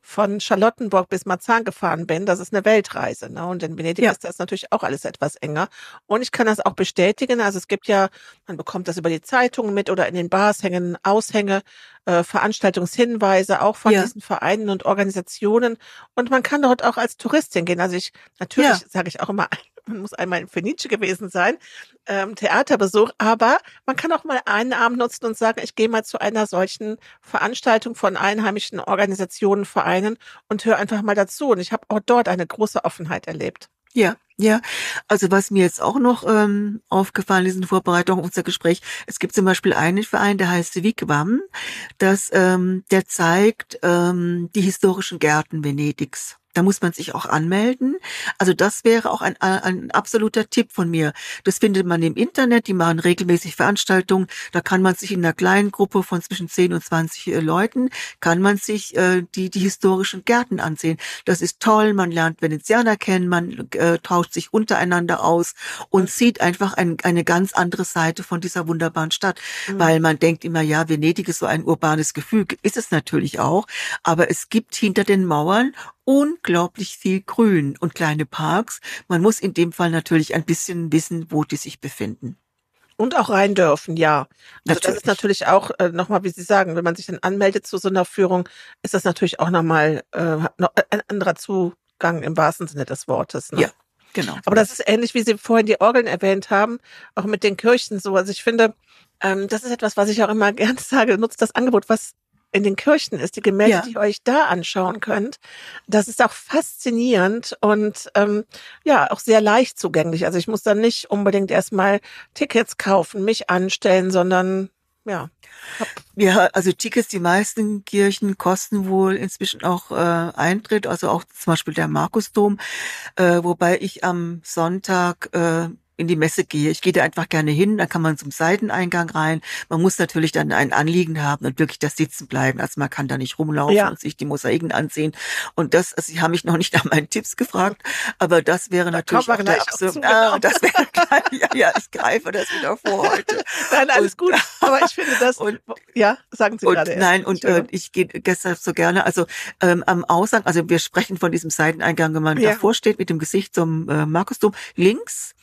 von Charlottenburg bis Marzahn gefahren bin, das ist eine Weltreise. Ne? Und in Venedig Ja. ist das natürlich auch alles etwas enger. Und ich kann das auch bestätigen. Also es gibt ja, man bekommt das über die Zeitungen mit oder in den Bars hängen Aushänge, äh, Veranstaltungshinweise auch von Ja. diesen Vereinen und Organisationen. Und man kann dort auch als Touristin gehen. Also ich, natürlich Ja. sage ich auch immer, muss einmal in Fenice gewesen sein, ähm, Theaterbesuch, aber man kann auch mal einen Abend nutzen und sagen, ich gehe mal zu einer solchen Veranstaltung von einheimischen Organisationen, Vereinen und höre einfach mal dazu. Und ich habe auch dort eine große Offenheit erlebt. Ja, ja. Also was mir jetzt auch noch ähm, aufgefallen ist in Vorbereitung unser Gespräch, es gibt zum Beispiel einen Verein, der heißt Wigwam, das, ähm, der zeigt ähm, die historischen Gärten Venedigs. Da muss man sich auch anmelden. Also das wäre auch ein, ein absoluter Tipp von mir. Das findet man im Internet, die machen regelmäßig Veranstaltungen. Da kann man sich in einer kleinen Gruppe von zwischen 10 und 20 äh, Leuten, kann man sich äh, die, die historischen Gärten ansehen. Das ist toll, man lernt Venezianer kennen, man äh, tauscht sich untereinander aus und sieht einfach ein, eine ganz andere Seite von dieser wunderbaren Stadt. Mhm. Weil man denkt immer, ja, Venedig ist so ein urbanes Gefühl, ist es natürlich auch, aber es gibt hinter den Mauern unglaublich viel Grün und kleine Parks. Man muss in dem Fall natürlich ein bisschen wissen, wo die sich befinden. Und auch rein dürfen, ja. Also das ist Natürlich. auch äh, nochmal, wie Sie sagen, wenn man sich dann anmeldet zu so einer Führung, ist das natürlich auch nochmal äh, noch ein anderer Zugang im wahrsten Sinne des Wortes. Ne? Ja, genau. Aber das ist ähnlich, wie Sie vorhin die Orgeln erwähnt haben, auch mit den Kirchen so. Also ich finde, ähm, das ist etwas, was ich auch immer <laughs> gerne sage, nutzt das Angebot, was in den Kirchen ist, die Gemälde, Ja. die ihr euch da anschauen könnt. Das ist auch faszinierend und ähm, ja, auch sehr leicht zugänglich. Also ich muss dann nicht unbedingt erstmal Tickets kaufen, mich anstellen, sondern ja, Ja, also Tickets, die meisten Kirchen kosten wohl inzwischen auch äh, Eintritt, also auch zum Beispiel der Markusdom, äh, wobei ich am Sonntag äh, in die Messe gehe. Ich gehe da einfach gerne hin, dann kann man zum Seiteneingang rein. Man muss natürlich dann ein Anliegen haben und wirklich das Sitzen bleiben. Also man kann da nicht rumlaufen Ja. und sich die Mosaiken ansehen. Und das, also sie haben mich noch nicht <laughs> nach meinen Tipps gefragt, aber das wäre natürlich kommen wir auch der auch absolute, zu, genau. ah, das wäre <laughs> ja, ja, ich greife das wieder vor heute. nein, alles Und- gut. <laughs> Aber ich finde das, Und- ja, sagen Sie Und gerade. erst. nein, und äh, ich gehe gestern so gerne, also ähm, am Ausgang, also wir sprechen von diesem Seiteneingang, wenn man Ja. davor steht mit dem Gesicht zum äh, Markusdom, links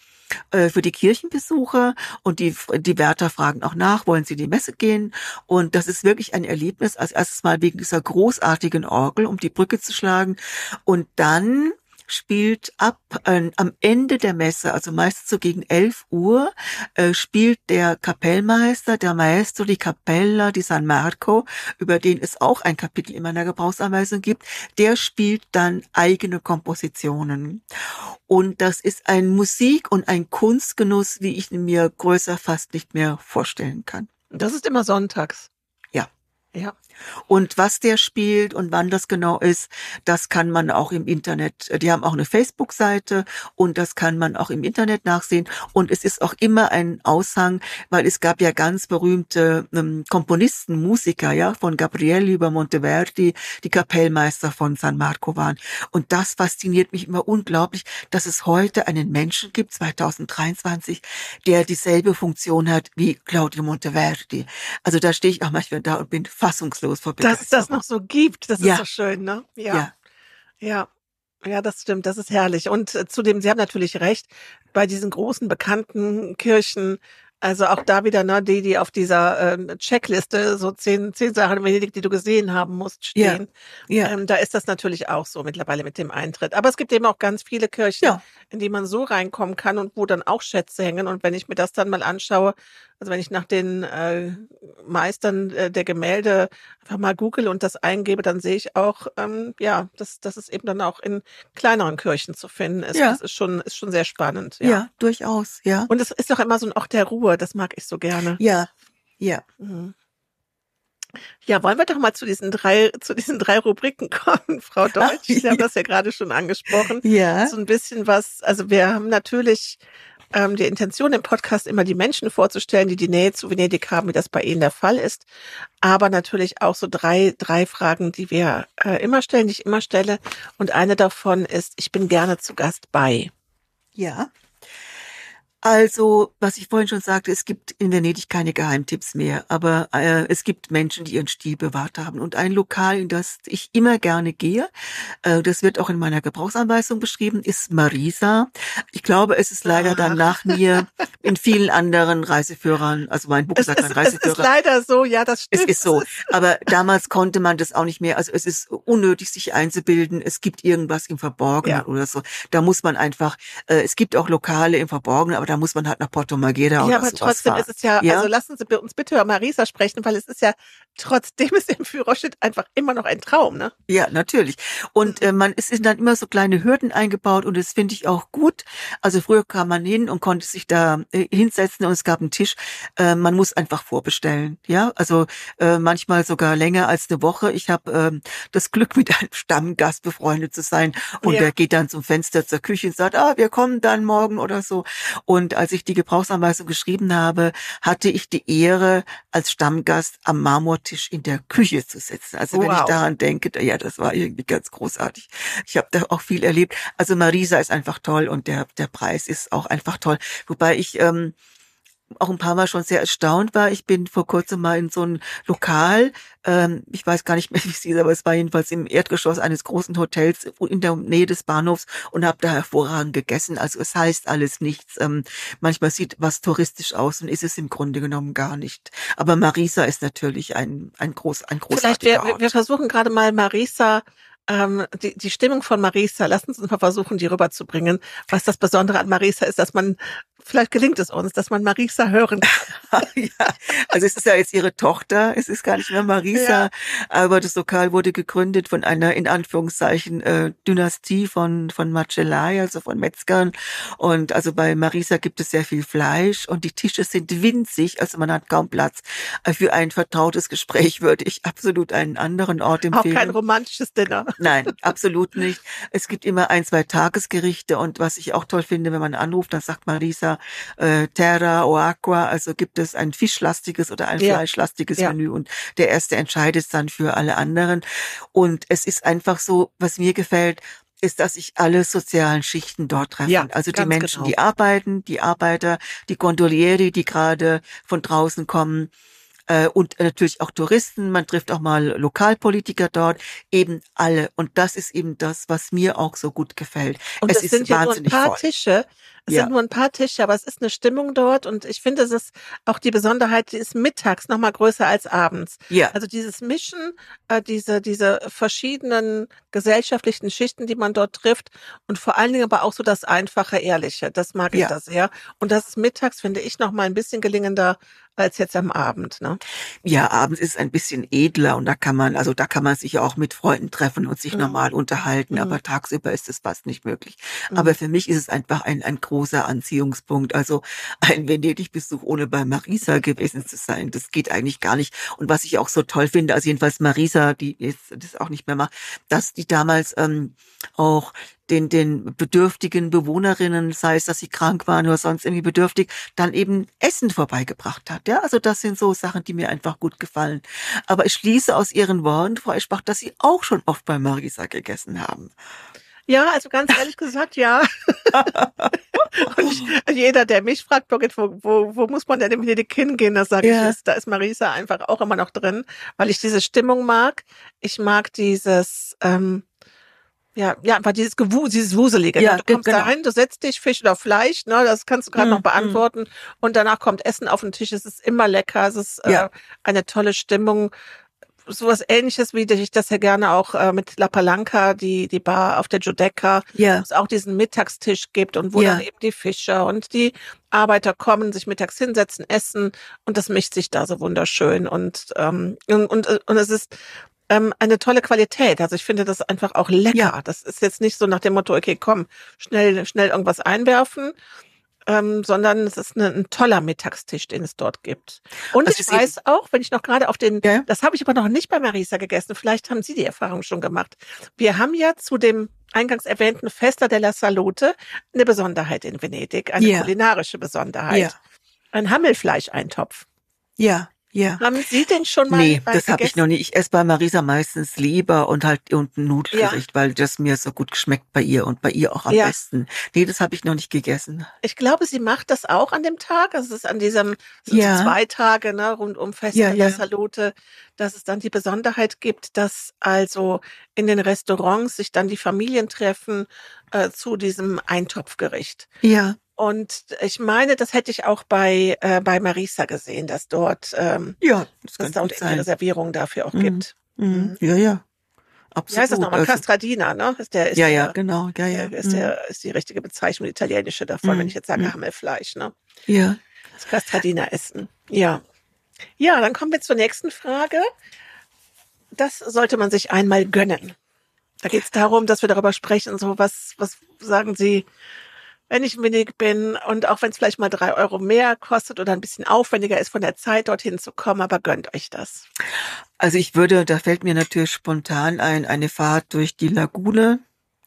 äh, für die Kirchenbesucher und die, die Wärter fragen auch nach, wollen sie in die Messe gehen? Und das ist wirklich ein Erlebnis, als erstes Mal wegen dieser großartigen Orgel, um die Brücke zu schlagen. Und dann spielt ab äh, am Ende der Messe, also meistens so gegen 11 Uhr, äh, spielt der Kapellmeister, der Maestro di Cappella di San Marco, über den es auch ein Kapitel in meiner Gebrauchsanweisung gibt, der spielt dann eigene Kompositionen. Und das ist ein Musik- und ein Kunstgenuss, wie ich mir größer fast nicht mehr vorstellen kann. Das ist immer sonntags. Ja. Und was der spielt und wann das genau ist, das kann man auch im Internet. Die haben auch eine Facebook-Seite und das kann man auch im Internet nachsehen. Und es ist auch immer ein Aushang, weil es gab ja ganz berühmte ähm, Komponisten, Musiker, ja, von Gabrielli über Monteverdi, die Kapellmeister von San Marco waren. Und das fasziniert mich immer unglaublich, dass es heute einen Menschen gibt, 2023, der dieselbe Funktion hat wie Claudio Monteverdi. Also da stehe ich auch manchmal da und bin fassungslos vor Dass es das Begeisterung. noch so gibt, das Ja. ist so schön, ne? Ja. Ja. Ja, das stimmt, das ist herrlich. Und äh, zudem, Sie haben natürlich recht, bei diesen großen bekannten Kirchen, also auch da wieder, ne, die, die auf dieser äh, Checkliste, so zehn, zehn Sachen in Venedig, die du gesehen haben musst, Ja. stehen. Ja. Ähm, da ist das natürlich auch so mittlerweile mit dem Eintritt. Aber es gibt eben auch ganz viele Kirchen, Ja. in die man so reinkommen kann und wo dann auch Schätze hängen. Und wenn ich mir das dann mal anschaue, also wenn ich nach den äh, Meistern äh, der Gemälde einfach mal google und das eingebe, dann sehe ich auch, ähm, ja, dass, dass es eben dann auch in kleineren Kirchen zu finden ist. Ja. Das ist schon, ist schon sehr spannend. ja, Ja. durchaus, ja. Und es ist doch immer so ein Ort der Ruhe, das mag ich so gerne. Ja, ja. Mhm. Ja, wollen wir doch mal zu diesen drei, <laughs> zu diesen drei Rubriken kommen, <laughs> Frau Deutsch. <laughs> Sie haben das ja gerade schon angesprochen. Ja, So ein bisschen was, also wir haben natürlich ähm, die Intention im Podcast immer die Menschen vorzustellen, die die Nähe zu Venedig haben, wie das bei Ihnen der Fall ist. Aber natürlich auch so drei, drei Fragen, die wir äh, immer stellen, die ich immer stelle. Und eine davon ist, ich bin gerne zu Gast bei. Ja. Also, was ich vorhin schon sagte, es gibt in Venedig keine Geheimtipps mehr, aber äh, es gibt Menschen, die ihren Stil bewahrt haben. Und ein Lokal, in das ich immer gerne gehe, äh, das wird auch in meiner Gebrauchsanweisung beschrieben, ist Marisa. Ich glaube, es ist leider dann nach mir in vielen anderen Reiseführern, also mein Buch sagt ein Reiseführer. Es ist leider so, ja, das stimmt. Es ist so. Aber damals konnte man das auch nicht mehr. Also es ist unnötig, sich einzubilden, es gibt irgendwas im Verborgenen ja. oder so. Da muss man einfach, äh, es gibt auch Lokale im Verborgenen, aber da muss man halt nach Porto Marghera ja, oder Ja, aber trotzdem fahren. ist es ja, ja, also lassen Sie uns bitte über Marisa sprechen, weil es ist ja trotzdem ist im Führerschnitt einfach immer noch ein Traum, ne? Ja, natürlich. Und äh, man ist dann immer so kleine Hürden eingebaut und das finde ich auch gut. Also früher kam man hin und konnte sich da äh, hinsetzen und es gab einen Tisch. Äh, man muss einfach vorbestellen, ja? Also äh, manchmal sogar länger als eine Woche. Ich habe äh, das Glück, mit einem Stammgast befreundet zu sein und ja. der geht dann zum Fenster zur Küche und sagt, ah, wir kommen dann morgen oder so. Und als ich die Gebrauchsanweisung geschrieben habe, hatte ich die Ehre, als Stammgast am Marmor Tisch in der Küche zu sitzen. Also wow. wenn ich daran denke, ja, das war irgendwie ganz großartig. Ich habe da auch viel erlebt. Also Marisa ist einfach toll und der, der Preis ist auch einfach toll. Wobei ich ähm, auch ein paar Mal schon sehr erstaunt war. Ich bin vor kurzem mal in so ein Lokal, ähm, ich weiß gar nicht mehr, <laughs> wie es hieß, aber es war jedenfalls im Erdgeschoss eines großen Hotels in der Nähe des Bahnhofs und habe da hervorragend gegessen. Also es heißt alles nichts. Ähm, manchmal sieht was touristisch aus und ist es im Grunde genommen gar nicht. Aber Marisa ist natürlich ein, ein, groß, ein großartiger Vielleicht wir, wir versuchen gerade mal Marisa ähm, die, die Stimmung von Marisa, Sie uns mal versuchen, die rüberzubringen. Was das Besondere an Marisa ist, dass man, vielleicht gelingt es uns, dass man Marisa hören kann. <laughs> ja, also es ist ja jetzt ihre Tochter, es ist gar nicht mehr Marisa, ja. aber das Lokal wurde gegründet von einer, in Anführungszeichen, äh, Dynastie von, von Macellai, also von Metzgern. Und also bei Marisa gibt es sehr viel Fleisch und die Tische sind winzig, also man hat kaum Platz. Für ein vertrautes Gespräch würde ich absolut einen anderen Ort empfehlen. Auch kein romantisches Dinner. Nein, absolut nicht. Es gibt immer ein, zwei Tagesgerichte und was ich auch toll finde, wenn man anruft, dann sagt Marisa äh, Terra o Aqua, also gibt es ein fischlastiges oder ein ja. fleischlastiges ja. Menü und der erste entscheidet dann für alle anderen. Und es ist einfach so, was mir gefällt, ist, dass sich alle sozialen Schichten dort treffen. Ja, also die Menschen, genau. die arbeiten, die Arbeiter, die Gondolieri, die gerade von draußen kommen, und natürlich auch Touristen, man trifft auch mal Lokalpolitiker dort, eben alle. Und das ist eben das, was mir auch so gut gefällt. Und es, es sind ja nur ein paar voll. Tische. Es ja. sind nur ein paar Tische, aber es ist eine Stimmung dort und ich finde, es ist auch die Besonderheit, die ist mittags noch mal größer als abends. Ja. Also dieses Mischen, äh, diese, diese verschiedenen gesellschaftlichen Schichten, die man dort trifft und vor allen Dingen aber auch so das einfache, ehrliche, das mag ich ja. da sehr. Und das ist mittags, finde ich, noch mal ein bisschen gelingender als jetzt am Abend, ne? Ja, abends ist es ein bisschen edler und da kann man, also da kann man sich auch mit Freunden treffen und sich mhm. normal unterhalten, mhm. aber tagsüber ist es fast nicht möglich. Mhm. Aber für mich ist es einfach ein, ein großer Anziehungspunkt. Also ein Venedig-Besuch ohne bei Marisa gewesen zu sein, das geht eigentlich gar nicht. Und was ich auch so toll finde, also jedenfalls Marisa, die jetzt das auch nicht mehr macht, dass die damals ähm, auch den, den bedürftigen Bewohnerinnen, sei es, dass sie krank waren oder sonst irgendwie bedürftig, dann eben Essen vorbeigebracht hat. Ja, also das sind so Sachen, die mir einfach gut gefallen. Aber ich schließe aus Ihren Worten, Frau Eschbach, dass Sie auch schon oft bei Marisa gegessen haben. Ja, also ganz ehrlich gesagt, ja. <laughs> und ich, jeder, der mich fragt, Birgit, wo, wo, wo muss man denn im Venedig hingehen, da sage ja. ich, da ist Marisa einfach auch immer noch drin, weil ich diese Stimmung mag. Ich mag dieses, ähm, ja, ja, einfach dieses Gewu dieses Wuselige. Ja, du kommst genau. da rein, du setzt dich Fisch oder Fleisch, ne, das kannst du gerade mm, noch beantworten. Mm. Und danach kommt Essen auf den Tisch. Es ist immer lecker, es ist ja. äh, eine tolle Stimmung. Sowas ähnliches, wie ich das ja gerne auch äh, mit La Palanca, die, die Bar auf der Giudecca, ja. wo es auch diesen Mittagstisch gibt und wo ja. dann eben die Fischer und die Arbeiter kommen, sich mittags hinsetzen, essen und das mischt sich da so wunderschön und, ähm, und, und, und es ist ähm, eine tolle Qualität. Also ich finde das einfach auch lecker. Ja. Das ist jetzt nicht so nach dem Motto, okay, komm, schnell, schnell irgendwas einwerfen, ähm, sondern es ist eine, ein toller Mittagstisch, den es dort gibt. Und also ich weiß auch, wenn ich noch gerade auf den, ja. das habe ich aber noch nicht bei Marisa gegessen, vielleicht haben Sie die Erfahrung schon gemacht. Wir haben ja zu dem eingangs erwähnten Festa della Salute eine Besonderheit in Venedig, eine Ja. kulinarische Besonderheit. Ja. Ein Hammelfleischeintopf. Ja, ja. Haben Sie den schon mal Nee, das habe ich noch nicht. Ich esse bei Marisa meistens Leber und halt und ein Nudelgericht, weil das mir so gut schmeckt bei ihr und bei ihr auch am Ja. besten. Nee, das habe ich noch nicht gegessen. Ich glaube, sie macht das auch an dem Tag. Also es ist an diesem Ja. so zwei Tage ne, rund um Festa Ja, ja. Salute, dass es dann die Besonderheit gibt, dass also in den Restaurants sich dann die Familien treffen äh, zu diesem Eintopfgericht. Ja. Und ich meine, das hätte ich auch bei äh, bei Marisa gesehen, dass dort ähm, Ja, das dass es gut eine. Reservierung dafür auch Mhm. gibt. Mhm. Ja, ja. Absolut. Wie heißt das nochmal? Also, Castradina, ne? Ist der, ist ja, der, ja, genau. Ja, ja. ist, der, ist die richtige Bezeichnung, die italienische davon, Mhm. wenn ich jetzt sage Mhm. Hammelfleisch, ne? Mhm. Ja. Das Castradina essen. Ja. Ja, dann kommen wir zur nächsten Frage. Das sollte man sich einmal gönnen. Da geht es darum, dass wir darüber sprechen, so was, was sagen Sie, wenn ich Venedig bin und auch wenn es vielleicht mal drei Euro mehr kostet oder ein bisschen aufwendiger ist, von der Zeit dorthin zu kommen, aber gönnt euch das. Also ich würde, da fällt mir natürlich spontan ein, eine Fahrt durch die Lagune.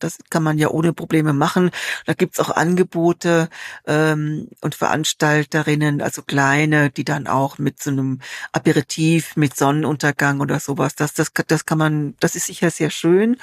Das kann man ja ohne Probleme machen. Da gibt's auch Angebote ähm, und Veranstalterinnen, also kleine, die dann auch mit so einem Aperitif, mit Sonnenuntergang oder sowas, das, das, das kann man, das ist sicher sehr schön.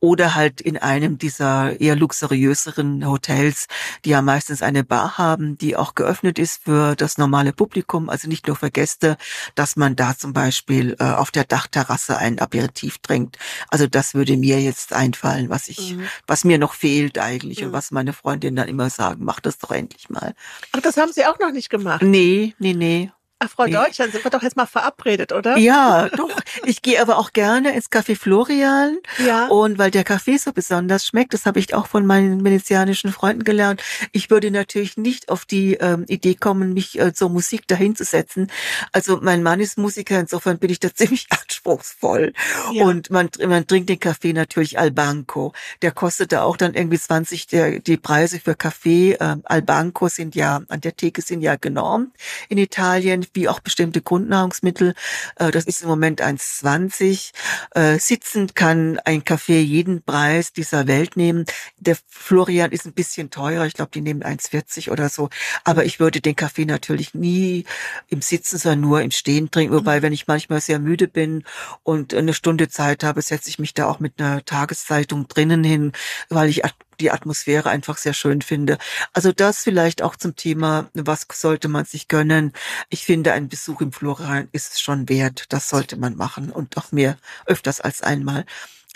Oder halt in einem dieser eher luxuriöseren Hotels, die ja meistens eine Bar haben, die auch geöffnet ist für das normale Publikum, also nicht nur für Gäste, dass man da zum Beispiel äh, auf der Dachterrasse ein Aperitif trinkt. Also das würde mir jetzt einfallen, was ich, Mhm. was mir noch fehlt eigentlich Mhm. und was meine Freundinnen dann immer sagen, mach das doch endlich mal. Ach, das haben Sie auch noch nicht gemacht. Nee, nee, nee. Ach, Frau Nee. Deutschland, sind wir doch jetzt mal verabredet, oder? Ja, doch. Ich gehe aber auch gerne ins Café Florian Ja. und weil der Kaffee so besonders schmeckt, das habe ich auch von meinen venezianischen Freunden gelernt. Ich würde natürlich nicht auf die ähm, Idee kommen, mich äh, zur Musik dahinzusetzen. Also mein Mann ist Musiker, insofern bin ich da <laughs> ziemlich anspruchsvoll. Ja. Und man, man trinkt den Kaffee natürlich al banco. Der kostet da auch dann irgendwie 20, der, die Preise für Kaffee ähm, al banco sind ja, an der Theke sind ja genormt in Italien, wie auch bestimmte Grundnahrungsmittel. Äh, das ist im Moment 1,20. Äh, sitzend kann ein Kaffee jeden Preis dieser Welt nehmen. Der Florian ist ein bisschen teurer. Ich glaube, die nehmen 1,40 oder so. Aber ich würde den Kaffee natürlich nie im Sitzen, sondern nur im Stehen trinken. Wobei, wenn ich manchmal sehr müde bin und eine Stunde Zeit habe, setze ich mich da auch mit einer Tageszeitung drinnen hin, weil ich die Atmosphäre einfach sehr schön finde. Also das vielleicht auch zum Thema, was sollte man sich gönnen? Ich finde, ein Besuch im Florian ist es schon wert. Das sollte man machen und auch mehr, öfters als einmal.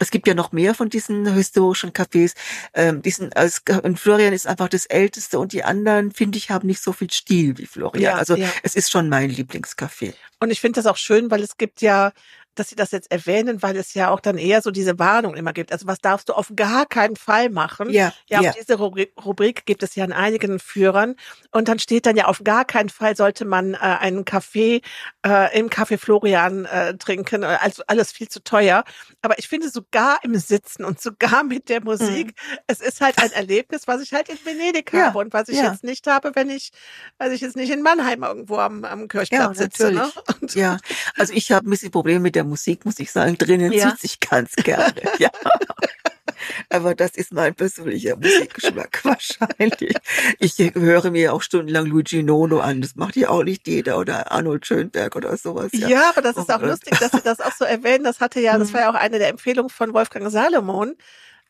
Es gibt ja noch mehr von diesen historischen Cafés. Ähm, diesen, als, und Florian ist einfach das älteste und die anderen, finde ich, haben nicht so viel Stil wie Florian. Ja, also ja. es ist schon mein Lieblingscafé. Und ich finde das auch schön, weil es gibt ja, dass Sie das jetzt erwähnen, weil es ja auch dann eher so diese Warnung immer gibt. Also was darfst du auf gar keinen Fall machen? Ja, Ja, ja. diese Rubrik, Rubrik gibt es ja in einigen Führern. Und dann steht dann ja, auf gar keinen Fall sollte man äh, einen Kaffee äh, im Café Florian äh, trinken. Äh, Also alles viel zu teuer. Aber ich finde sogar im Sitzen und sogar mit der Musik, es ist halt ein Erlebnis, was ich halt in Venedig Mhm. Ja, habe und was ich jetzt nicht habe, wenn ich, also ich jetzt nicht in Mannheim irgendwo am, am Kirchplatz sitze. Ne? Ja, also ich habe ein bisschen Probleme mit der Musik, muss ich sagen. Drinnen Ja. sitze ich ganz gerne. Ja. <laughs> Aber das ist mein persönlicher Musikgeschmack <laughs> wahrscheinlich. Ich höre mir auch stundenlang Luigi Nono an. Das macht ja auch nicht jeder oder Arnold Schönberg oder sowas. Ja, Ja, aber das ist auch Oh, lustig, dass Sie das auch so erwähnen. Das hatte ja, das Mhm. war ja auch eine der Empfehlungen von Wolfgang Salomon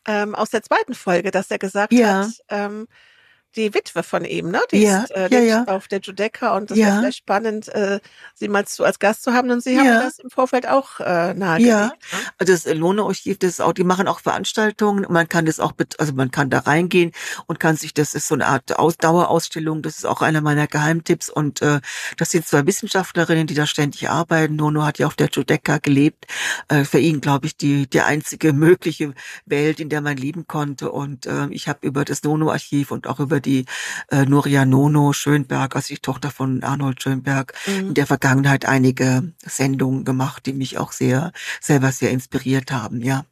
ähm, aus der zweiten Folge, dass er gesagt Ja. hat, ähm, die Witwe von ihm, ne? Die Ja, ist, äh, ja, ja. auf der Giudecca und das Ja. wäre vielleicht spannend, äh, sie mal zu, als Gast zu haben. Und Sie haben Ja. das im Vorfeld auch äh, nahegelegt. Ja. ne? Also das Lohne-Archiv, das ist auch, die machen auch Veranstaltungen. Man kann das auch, also man kann da reingehen und kann sich, das ist so eine Art Aus Dauerausstellung. Das ist auch einer meiner Geheimtipps. Und äh, das sind zwei Wissenschaftlerinnen, die da ständig arbeiten. Nono hat ja auf der Giudecca gelebt. Äh, für ihn, glaube ich, die die einzige <laughs> mögliche Welt, in der man leben konnte. Und äh, ich habe über das Nono-Archiv und auch über die äh, Nuria Nono Schönberg, also die Tochter von Arnold Schönberg, in Mhm. der Vergangenheit einige Sendungen gemacht, die mich auch sehr selber sehr inspiriert haben, ja.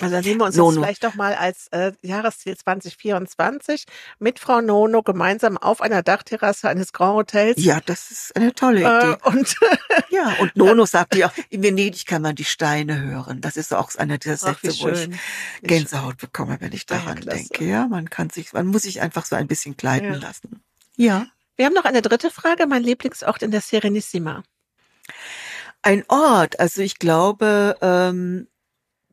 Also dann nehmen wir uns Nono. vielleicht doch mal als äh, Jahresziel 2024 mit Frau Nono gemeinsam auf einer Dachterrasse eines Grand Hotels. Ja, das ist eine tolle Idee. Äh, und <laughs> ja, und Nono sagt ja, in Venedig kann man die Steine hören. Das ist auch einer dieser ach, Sätze, wo ich. Wie Gänsehaut bekomme, wenn ich Ah ja, daran klasse. denke. Ja, man kann sich, man muss sich einfach so ein bisschen gleiten Ja. lassen. Ja. Wir haben noch eine dritte Frage. Mein Lieblingsort in der Serenissima. Ein Ort, also ich glaube, ähm,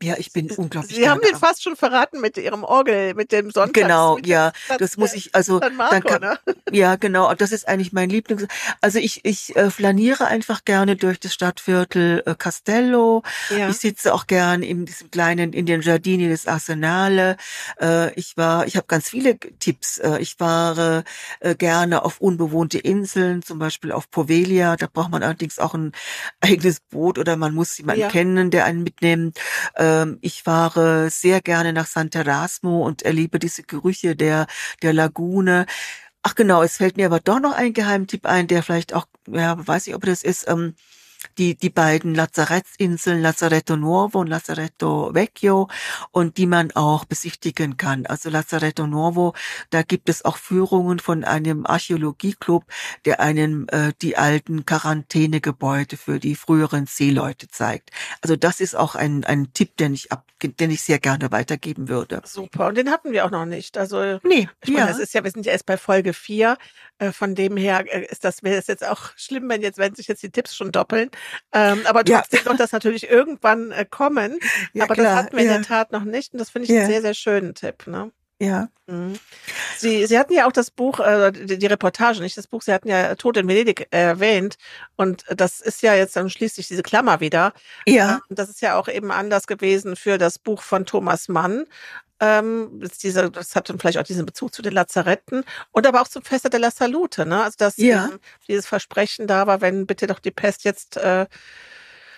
ja, ich bin unglaublich Sie haben den fast schon verraten mit Ihrem Orgel, mit dem Sonntag. Genau, ja, das muss ich, also Marco, kann, ne? <laughs> ja, genau, das ist eigentlich mein Lieblings. Also ich, ich äh, flaniere einfach gerne durch das Stadtviertel äh, Castello. Ja. Ich sitze auch gern in diesem kleinen, in den Giardini des Arsenale. Äh, ich war, ich habe ganz viele Tipps. Äh, ich fahre äh, gerne auf unbewohnte Inseln, zum Beispiel auf Povelia. Da braucht man allerdings auch ein <laughs> eigenes Boot oder man muss jemanden Ja. kennen, der einen mitnimmt. Ähm, ich fahre sehr gerne nach Sant'Erasmo und erlebe diese Gerüche der, der Lagune. Ach genau, es fällt mir aber doch noch ein Geheimtipp ein, der vielleicht auch, ja, weiß ich, ob das ist, ähm, die, die beiden Lazarettsinseln, Lazaretto Nuovo und Lazaretto Vecchio und die man auch besichtigen kann. Also Lazaretto Nuovo, da gibt es auch Führungen von einem Archäologieclub, der einen äh, die alten Quarantänegebäude für die früheren Seeleute zeigt. Also das ist auch ein, ein Tipp, den ich ab, den ich sehr gerne weitergeben würde. Super. Und den hatten wir auch noch nicht. Also Nee, ich meine, das ist ja, wir sind ja erst bei Folge vier. Äh, von dem her äh, ist das, wäre es jetzt auch schlimm, wenn jetzt, wenn sich jetzt die Tipps schon doppeln. Ähm, aber Ja. trotzdem wird das natürlich irgendwann äh, kommen. Ja, aber klar, das hatten wir in ja. der Tat noch nicht. Und das finde ich Ja. einen sehr, sehr schönen Tipp. Ne? ja. Mhm. Sie, Sie hatten ja auch das Buch, äh, die, die Reportage, nicht das Buch, Sie hatten ja Tod in Venedig erwähnt. Und das ist ja jetzt dann schließlich diese Klammer wieder. Ja. Und das ist ja auch eben anders gewesen für das Buch von Thomas Mann. Ähm, das, diese, das hat dann vielleicht auch diesen Bezug zu den Lazaretten und aber auch zum Festa della Salute, ne? Also dass Ja. eben dieses Versprechen da war, wenn bitte doch die Pest jetzt äh,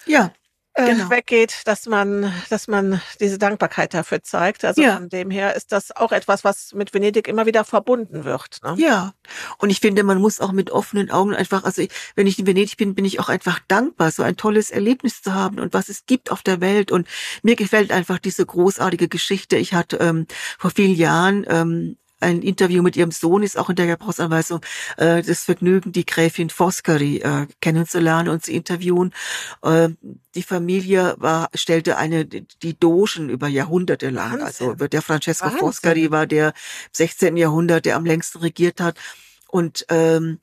Ja. Äh, Genau. weggeht, dass man, dass man diese Dankbarkeit dafür zeigt. Also Ja. von dem her ist das auch etwas, was mit Venedig immer wieder verbunden wird. Ne? Ja, und ich finde, man muss auch mit offenen Augen einfach, also ich, wenn ich in Venedig bin, bin ich auch einfach dankbar, so ein tolles Erlebnis zu haben und was es gibt auf der Welt. Und mir gefällt einfach diese großartige Geschichte. Ich hatte ähm, vor vielen Jahren ähm, ein Interview mit ihrem Sohn ist auch in der Gebrauchsanweisung äh, das Vergnügen, die Gräfin Foscari äh, kennenzulernen und zu interviewen. Äh, die Familie war, stellte eine die Dogen über Jahrhunderte lang. Wahnsinn. Also der Francesco Wahnsinn. Foscari war der im 16. Jahrhundert, der am längsten regiert hat. Und ähm,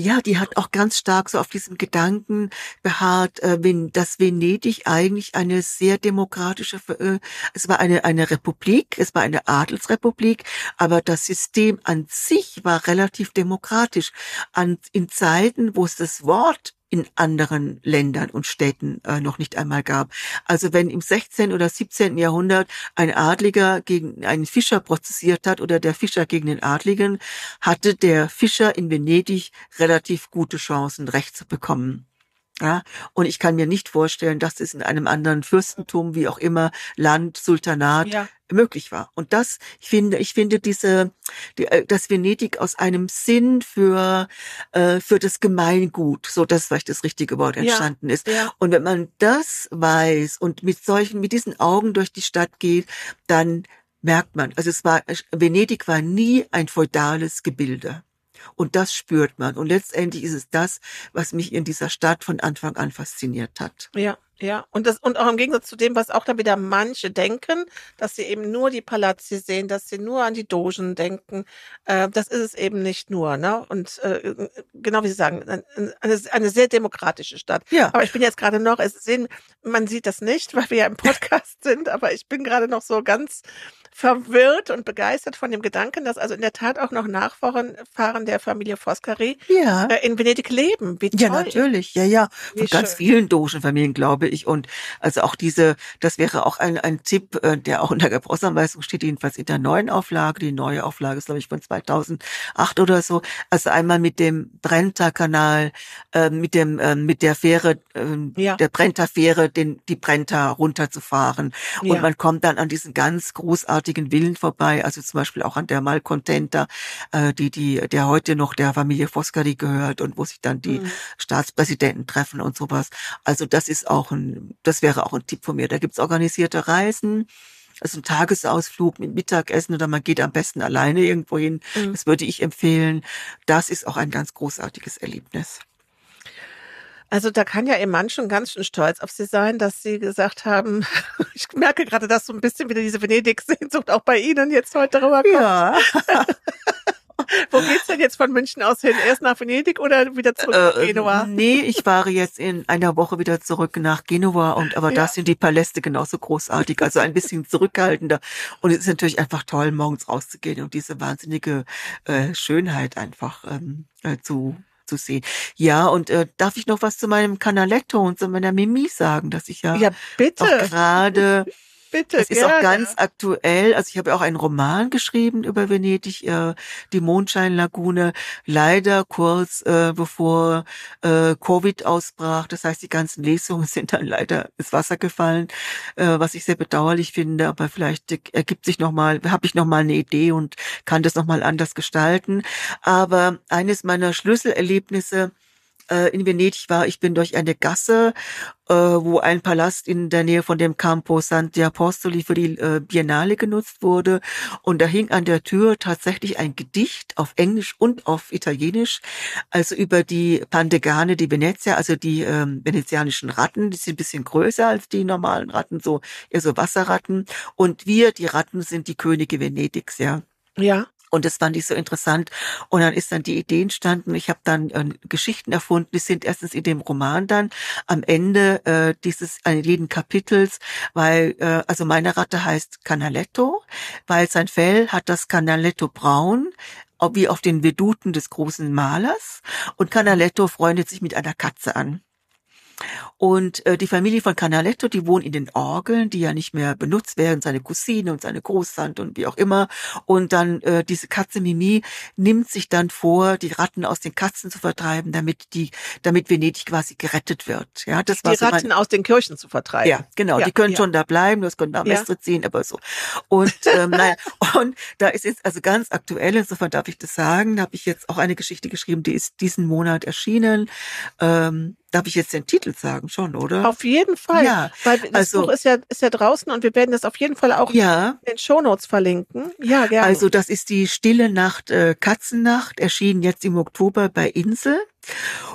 ja, die hat auch ganz stark so auf diesem Gedanken beharrt, äh, dass Venedig eigentlich eine sehr demokratische, äh, es war eine, eine Republik, es war eine Adelsrepublik, aber das System an sich war relativ demokratisch. An, in Zeiten, wo es das Wort in anderen Ländern und Städten äh, noch nicht einmal gab. Also wenn im 16. oder 17. Jahrhundert ein Adliger gegen einen Fischer prozessiert hat oder der Fischer gegen den Adligen, hatte der Fischer in Venedig relativ gute Chancen, Recht zu bekommen. Ja, und ich kann mir nicht vorstellen, dass es in einem anderen Fürstentum, wie auch immer, Land, Sultanat, Ja. Möglich war. Und das, ich finde, ich finde diese, die, äh, dass Venedig aus einem Sinn für, äh, für das Gemeingut, so das vielleicht das richtige Wort Ja. entstanden ist. Ja. Und wenn man das weiß und mit solchen, mit diesen Augen durch die Stadt geht, dann merkt man, also es war, Venedig war nie ein feudales Gebilde. Und das spürt man. Und letztendlich ist es das, was mich in dieser Stadt von Anfang an fasziniert hat. Ja, ja. Und das, und auch im Gegensatz zu dem, was auch dann wieder manche denken, dass sie eben nur die Palazzi sehen, dass sie nur an die Dogen denken. Äh, das ist es eben nicht nur, ne? Und äh, genau wie Sie sagen, ein- eine, eine sehr demokratische Stadt. Ja. Aber ich bin jetzt gerade noch, es sehen, man sieht das nicht, weil wir ja im Podcast <laughs> sind, aber ich bin gerade noch so ganz verwirrt und begeistert von dem Gedanken, dass also in der Tat auch noch Nachfahren Fahren der Familie Foscari Ja. äh, in Venedig leben. Wie. Ja, natürlich. Ja, ja. Wie Von ganz schön. vielen Dogenfamilien, glaube ich. Und also auch diese, das wäre auch ein, ein Tipp, äh, der auch in der Gebrauchsanweisung steht, jedenfalls in der neuen Auflage. Die neue Auflage ist, glaube ich, von 2008 oder so. Also einmal mit dem Brenta-Kanal, äh, mit dem, äh, mit der Fähre, äh, Ja. der Brenta-Fähre, den, die Brenta runterzufahren. Und Ja. man kommt dann an diesen ganz großartigen Villen vorbei, also zum Beispiel auch an der Malcontenta, äh, die, die, der heute noch der Familie Foscari gehört und wo sich dann die Mhm. Staatspräsidenten treffen und sowas. Also das ist auch ein, das wäre auch ein Tipp von mir. Da gibt's organisierte Reisen. Also ein Tagesausflug mit Mittagessen oder man geht am besten alleine irgendwo hin. Mhm. Das würde ich empfehlen. Das ist auch ein ganz großartiges Erlebnis. Also da kann ja Ihr Mann schon ganz schön stolz auf Sie sein, dass Sie gesagt haben, <laughs> ich merke gerade, dass so ein bisschen wieder diese Venedig-Sehnsucht auch bei Ihnen jetzt heute rüberkommt. Ja. <laughs> Wo geht's denn jetzt von München aus hin? Erst nach Venedig oder wieder zurück nach äh, Genua? Nee, ich fahre jetzt in einer Woche wieder zurück nach Genua und aber ja. da sind die Paläste genauso großartig, also ein bisschen zurückhaltender. Und es ist natürlich einfach toll, morgens rauszugehen und diese wahnsinnige äh, Schönheit einfach ähm, äh, zu zu sehen. Ja, und äh, darf ich noch was zu meinem Canaletto und zu meiner Mimi sagen, dass ich ja, ja bitte. gerade <laughs> Bitte, das ist auch ganz aktuell. Also ich habe auch einen Roman geschrieben über Venedig, äh, die Mondscheinlagune. Leider kurz äh, bevor äh, Covid ausbrach. Das heißt, die ganzen Lesungen <laughs> sind dann leider ins Wasser gefallen, äh, was ich sehr bedauerlich finde. Aber vielleicht ergibt sich noch mal, habe ich noch mal eine Idee und kann das noch mal anders gestalten. Aber eines meiner Schlüsselerlebnisse äh, in Venedig war, ich bin durch eine Gasse, äh, wo ein Palast in der Nähe von dem Campo Santi Apostoli für die äh, Biennale genutzt wurde. Und da hing an der Tür tatsächlich ein Gedicht auf Englisch und auf Italienisch, also über die Pandegane di Venezia, also die ähm, venezianischen Ratten, die sind ein bisschen größer als die normalen Ratten, so eher so Wasserratten. Und wir, die Ratten, sind die Könige Venedigs, ja. Ja. Und das fand ich so interessant. Und dann ist dann die Idee entstanden. Ich habe dann äh, Geschichten erfunden. Die sind erstens in dem Roman dann am Ende äh, dieses äh, jeden Kapitels, weil äh, also meine Ratte heißt Canaletto, weil sein Fell hat das Canaletto braun wie auf den Veduten des großen Malers. Und Canaletto freundet sich mit einer Katze an. Und äh, die Familie von Canaletto, die wohnen in den Orgeln, die ja nicht mehr benutzt werden, seine Cousine und seine Großtante und wie auch immer. Und dann äh, diese Katze Mimi nimmt sich dann vor, die Ratten aus den Katzen zu vertreiben, damit die, damit Venedig quasi gerettet wird. Ja, das war die so Ratten mein, aus den Kirchen zu vertreiben. Ja, genau. Ja, die können ja. schon da bleiben, das können da Mestre ja. ziehen, aber so. Und ähm, naja, <laughs> und da ist jetzt also ganz aktuell, insofern darf ich das sagen, da habe ich jetzt auch eine Geschichte geschrieben, die ist diesen Monat erschienen. Ähm, Darf ich jetzt den Titel sagen schon, oder? Auf jeden Fall. Ja, weil das also, Buch ist ja, ist ja draußen und wir werden das auf jeden Fall auch ja, in den Shownotes verlinken. Ja, gerne. Also das ist die Stille Nacht, äh, Katzennacht, erschienen jetzt im Oktober bei Insel.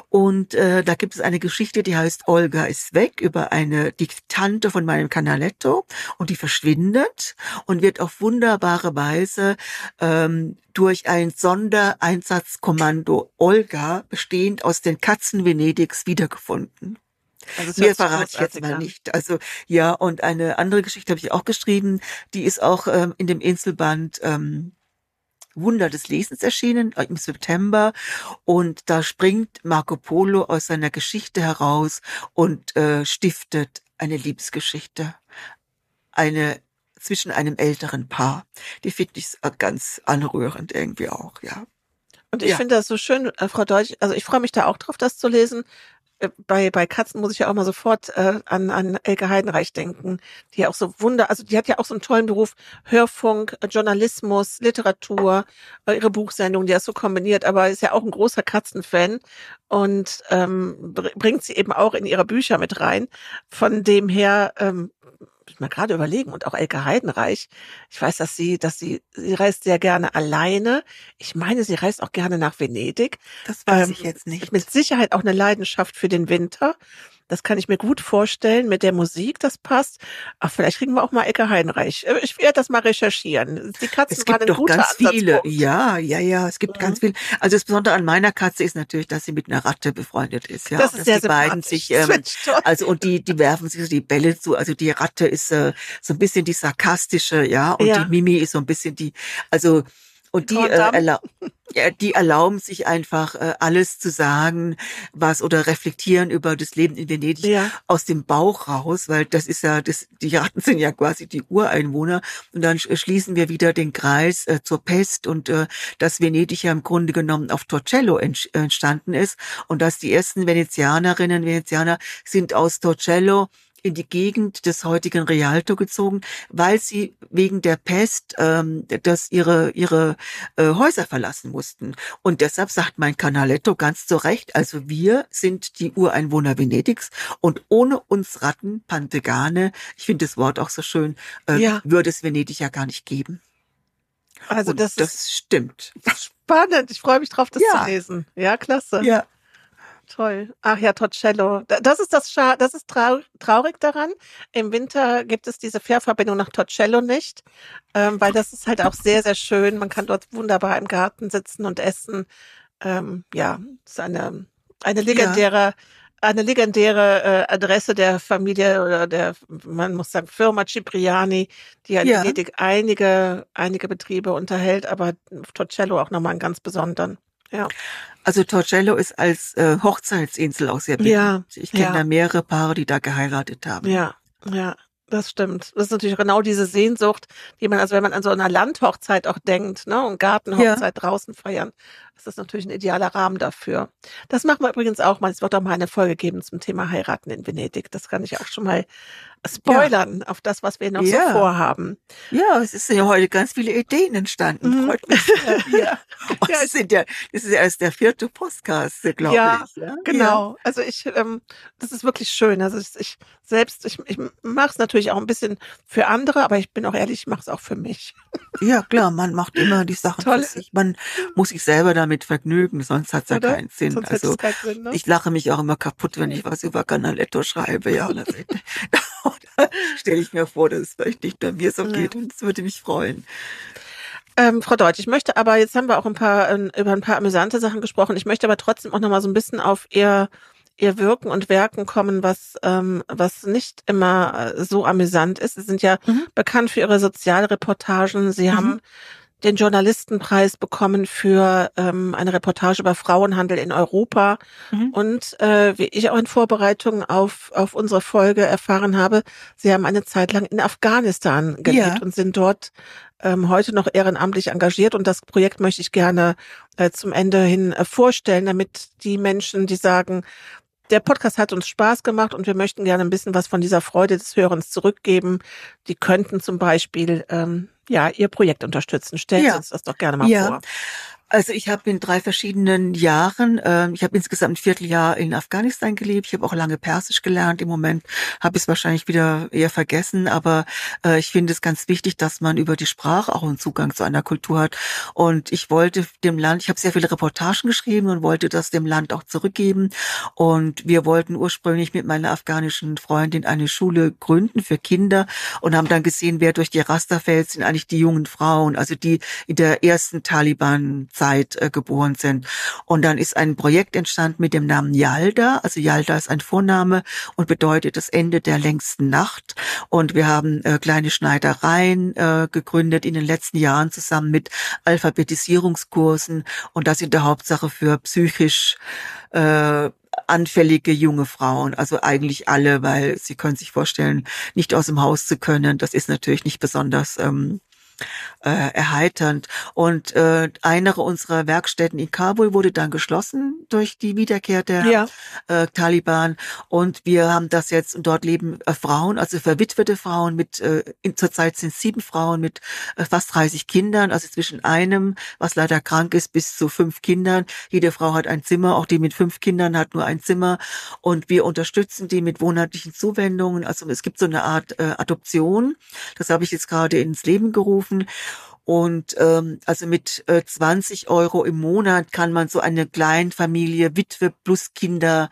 Und äh, da gibt es eine Geschichte, die heißt Olga ist weg, über eine Diktante von meinem Canaletto und die verschwindet und wird auf wunderbare Weise ähm, durch ein Sondereinsatzkommando Olga, bestehend aus den Katzen Venedigs, wiedergefunden. Also Mehr verrate ich jetzt mal nicht. Also ja, und eine andere Geschichte habe ich auch geschrieben, die ist auch ähm, in dem Inselband ähm, Wunder des Lesens erschienen äh, im September und da springt Marco Polo aus seiner Geschichte heraus und äh, stiftet eine Liebesgeschichte, eine zwischen einem älteren Paar. Die finde ich ganz anrührend irgendwie auch, ja. Und ich ja. finde das so schön, äh, Frau Deutsch, also ich freue mich da auch drauf, das zu lesen, äh, bei, bei Katzen muss ich ja auch mal sofort äh, an, an Elke Heidenreich denken, die ja auch so Wunder, also die hat ja auch so einen tollen Beruf, Hörfunk, äh, Journalismus, Literatur, äh, ihre Buchsendung, die ist so kombiniert, aber ist ja auch ein großer Katzenfan und ähm, bringt sie eben auch in ihre Bücher mit rein. Von dem her ähm, ich mal gerade überlegen und auch Elke Heidenreich. Ich weiß, dass sie, dass sie, sie reist sehr gerne alleine. Ich meine, sie reist auch gerne nach Venedig. Das weiß ähm, ich jetzt nicht. Mit Sicherheit auch eine Leidenschaft für den Winter. Das kann ich mir gut vorstellen mit der Musik, das passt. Ach, vielleicht kriegen wir auch mal Ecke Heinreich. Äh, ich werde das mal recherchieren. Die Katzen es gibt doch ganz viele. Ja, ja, ja, es gibt mhm. ganz viele. Also das Besondere an meiner Katze ist natürlich, dass sie mit einer Ratte befreundet ist. Ja, das ist dass sehr die beiden sich, ähm, also und die, die werfen sich so die Bälle zu. Also die Ratte ist äh, so ein bisschen die sarkastische, ja, und ja. die Mimi ist so ein bisschen die, also und die, äh, <laughs> die erlauben sich einfach äh, alles zu sagen, was oder reflektieren über das Leben in Venedig ja. aus dem Bauch raus, weil das ist ja, das, die Ratten sind ja quasi die Ureinwohner. Und dann schließen wir wieder den Kreis äh, zur Pest und äh, dass Venedig ja im Grunde genommen auf Torcello entstanden ist und dass die ersten Venezianerinnen, Venezianer sind aus Torcello in die Gegend des heutigen Rialto gezogen, weil sie wegen der Pest ähm, das ihre ihre äh, Häuser verlassen mussten. Und deshalb sagt mein Canaletto ganz zu Recht, also wir sind die Ureinwohner Venedigs und ohne uns Ratten, Pantegane, ich finde das Wort auch so schön, äh, ja. würde es Venedig ja gar nicht geben. Also und das, das stimmt. <laughs> Spannend. Ich freue mich drauf, das ja. zu lesen. Ja, klasse. Ja. Toll. Ach ja, Torcello. Das ist das Scha das ist trau traurig daran. Im Winter gibt es diese Fährverbindung nach Torcello nicht, ähm, weil das ist halt auch sehr, sehr schön. Man kann dort wunderbar im Garten sitzen und essen. Ähm, ja, ist eine, eine legendäre, ja. eine legendäre äh, Adresse der Familie oder der, man muss sagen, Firma Cipriani, die ja in ja. Venedig einige, einige Betriebe unterhält, aber Torcello auch nochmal einen ganz besonderen. Ja. Also Torcello ist als äh, Hochzeitsinsel auch sehr beliebt. Ja, ich kenne ja. da mehrere Paare, die da geheiratet haben. Ja, ja. Das stimmt. Das ist natürlich genau diese Sehnsucht, die man, also wenn man an so einer Landhochzeit auch denkt, ne, und Gartenhochzeit ja. draußen feiern, ist das natürlich ein idealer Rahmen dafür. Das machen wir übrigens auch mal. Es wird auch mal eine Folge geben zum Thema Heiraten in Venedig. Das kann ich auch schon mal spoilern ja. auf das, was wir noch ja. so vorhaben. Ja, es sind ja heute ganz viele Ideen entstanden. Mhm. Freut mich. <laughs> ja. ja, es sind ja, das ist ja erst der vierte Podcast, glaube ja, ich. Ja, genau. Also ich, ähm, das ist wirklich schön. Also ich, ich selbst, ich, ich mache es natürlich auch ein bisschen für andere, aber ich bin auch ehrlich, ich mache es auch für mich. Ja, klar, man macht immer die Sachen Toll. für sich. Man muss sich selber damit vergnügen, sonst hat es ja keinen Sinn. Sonst also keinen Sinn, ne? ich lache mich auch immer kaputt, wenn ich was über Canaletto schreibe. Ja, <laughs> <laughs> stelle ich mir vor, dass es vielleicht nicht bei mir so ja. geht und es würde mich freuen. Ähm, Frau Deutsch, ich möchte aber, jetzt haben wir auch ein paar, äh, über ein paar amüsante Sachen gesprochen. Ich möchte aber trotzdem auch nochmal so ein bisschen auf Ihr, Ihr Wirken und Werken kommen, was, ähm, was nicht immer äh, so amüsant ist. Sie sind ja mhm. bekannt für Ihre Sozialreportagen. Sie mhm. haben den Journalistenpreis bekommen für ähm, eine Reportage über Frauenhandel in Europa. Mhm. Und äh, wie ich auch in Vorbereitung auf, auf unsere Folge erfahren habe, Sie haben eine Zeit lang in Afghanistan gelebt ja. und sind dort ähm, heute noch ehrenamtlich engagiert. Und das Projekt möchte ich gerne äh, zum Ende hin äh, vorstellen, damit die Menschen, die sagen, der Podcast hat uns Spaß gemacht und wir möchten gerne ein bisschen was von dieser Freude des Hörens zurückgeben. Die könnten zum Beispiel ähm, ja ihr Projekt unterstützen. Stellen ja. Sie uns das doch gerne mal ja. vor. Also ich habe in drei verschiedenen Jahren, äh, ich habe insgesamt ein Vierteljahr in Afghanistan gelebt. Ich habe auch lange Persisch gelernt. Im Moment habe ich es wahrscheinlich wieder eher vergessen, aber äh, ich finde es ganz wichtig, dass man über die Sprache auch einen Zugang zu einer Kultur hat. Und ich wollte dem Land, ich habe sehr viele Reportagen geschrieben und wollte das dem Land auch zurückgeben. Und wir wollten ursprünglich mit meiner afghanischen Freundin eine Schule gründen für Kinder und haben dann gesehen, wer durch die Raster fällt, sind eigentlich die jungen Frauen, also die in der ersten Taliban Zeit äh, geboren sind. Und dann ist ein Projekt entstanden mit dem Namen Yalda. Also Yalda ist ein Vorname und bedeutet das Ende der längsten Nacht. Und wir haben äh, kleine Schneidereien äh, gegründet in den letzten Jahren zusammen mit Alphabetisierungskursen. Und das in der Hauptsache für psychisch äh, anfällige junge Frauen, also eigentlich alle, weil Sie können sich vorstellen, nicht aus dem Haus zu können, das ist natürlich nicht besonders ähm, äh, erheiternd. Und äh, eine unserer Werkstätten in Kabul wurde dann geschlossen durch die Wiederkehr der ja. äh, Taliban. Und wir haben das jetzt, und dort leben äh, Frauen, also verwitwete Frauen mit, äh, in, zurzeit sind sieben Frauen mit äh, fast 30 Kindern, also zwischen einem, was leider krank ist, bis zu fünf Kindern. Jede Frau hat ein Zimmer, auch die mit fünf Kindern hat nur ein Zimmer. Und wir unterstützen die mit monatlichen Zuwendungen. Also es gibt so eine Art äh, Adoption. Das habe ich jetzt gerade ins Leben gerufen. Und ähm, also mit äh, 20 Euro im Monat kann man so eine Kleinfamilie, Witwe plus Kinder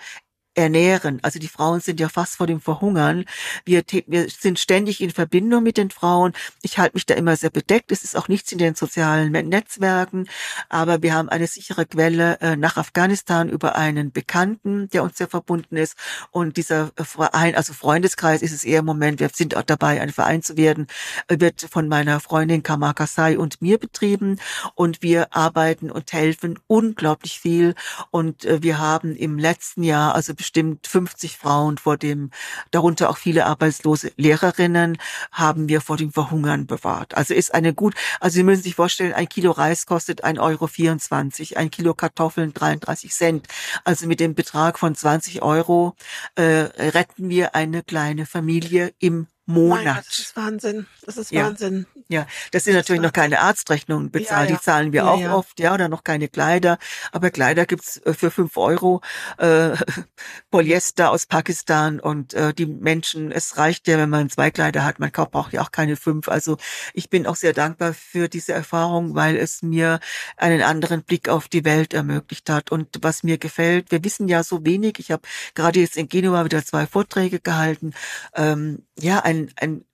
ernähren. Also die Frauen sind ja fast vor dem Verhungern. Wir, wir sind ständig in Verbindung mit den Frauen. Ich halte mich da immer sehr bedeckt. Es ist auch nichts in den sozialen Netzwerken, aber wir haben eine sichere Quelle äh, nach Afghanistan über einen Bekannten, der uns sehr verbunden ist. Und dieser Verein, also Freundeskreis ist es eher im Moment, wir sind auch dabei, ein Verein zu werden, wird von meiner Freundin Kamal Kasai und mir betrieben. Und wir arbeiten und helfen unglaublich viel. Und äh, wir haben im letzten Jahr, also bestimmt 50 Frauen vor dem, darunter auch viele arbeitslose Lehrerinnen, haben wir vor dem Verhungern bewahrt. Also ist eine gut, also Sie müssen sich vorstellen, ein Kilo Reis kostet 1,24 Euro, ein Kilo Kartoffeln 33 Cent. Also mit dem Betrag von 20 Euro äh, retten wir eine kleine Familie im Monat. Gott, das ist Wahnsinn. Das ist ja. Wahnsinn. Ja, das sind das natürlich noch keine Arztrechnungen bezahlt. Ja, ja. Die zahlen wir auch oft, ja, oder noch keine Kleider. Aber Kleider gibt's äh, für fünf Euro. Äh, <laughs> Polyester aus Pakistan und äh, die Menschen, es reicht ja, wenn man zwei Kleider hat. Man braucht ja auch keine fünf. Also ich bin auch sehr dankbar für diese Erfahrung, weil es mir einen anderen Blick auf die Welt ermöglicht hat. Und was mir gefällt, wir wissen ja so wenig. Ich habe gerade jetzt in Genua wieder zwei Vorträge gehalten. Ähm, ja, ein, ein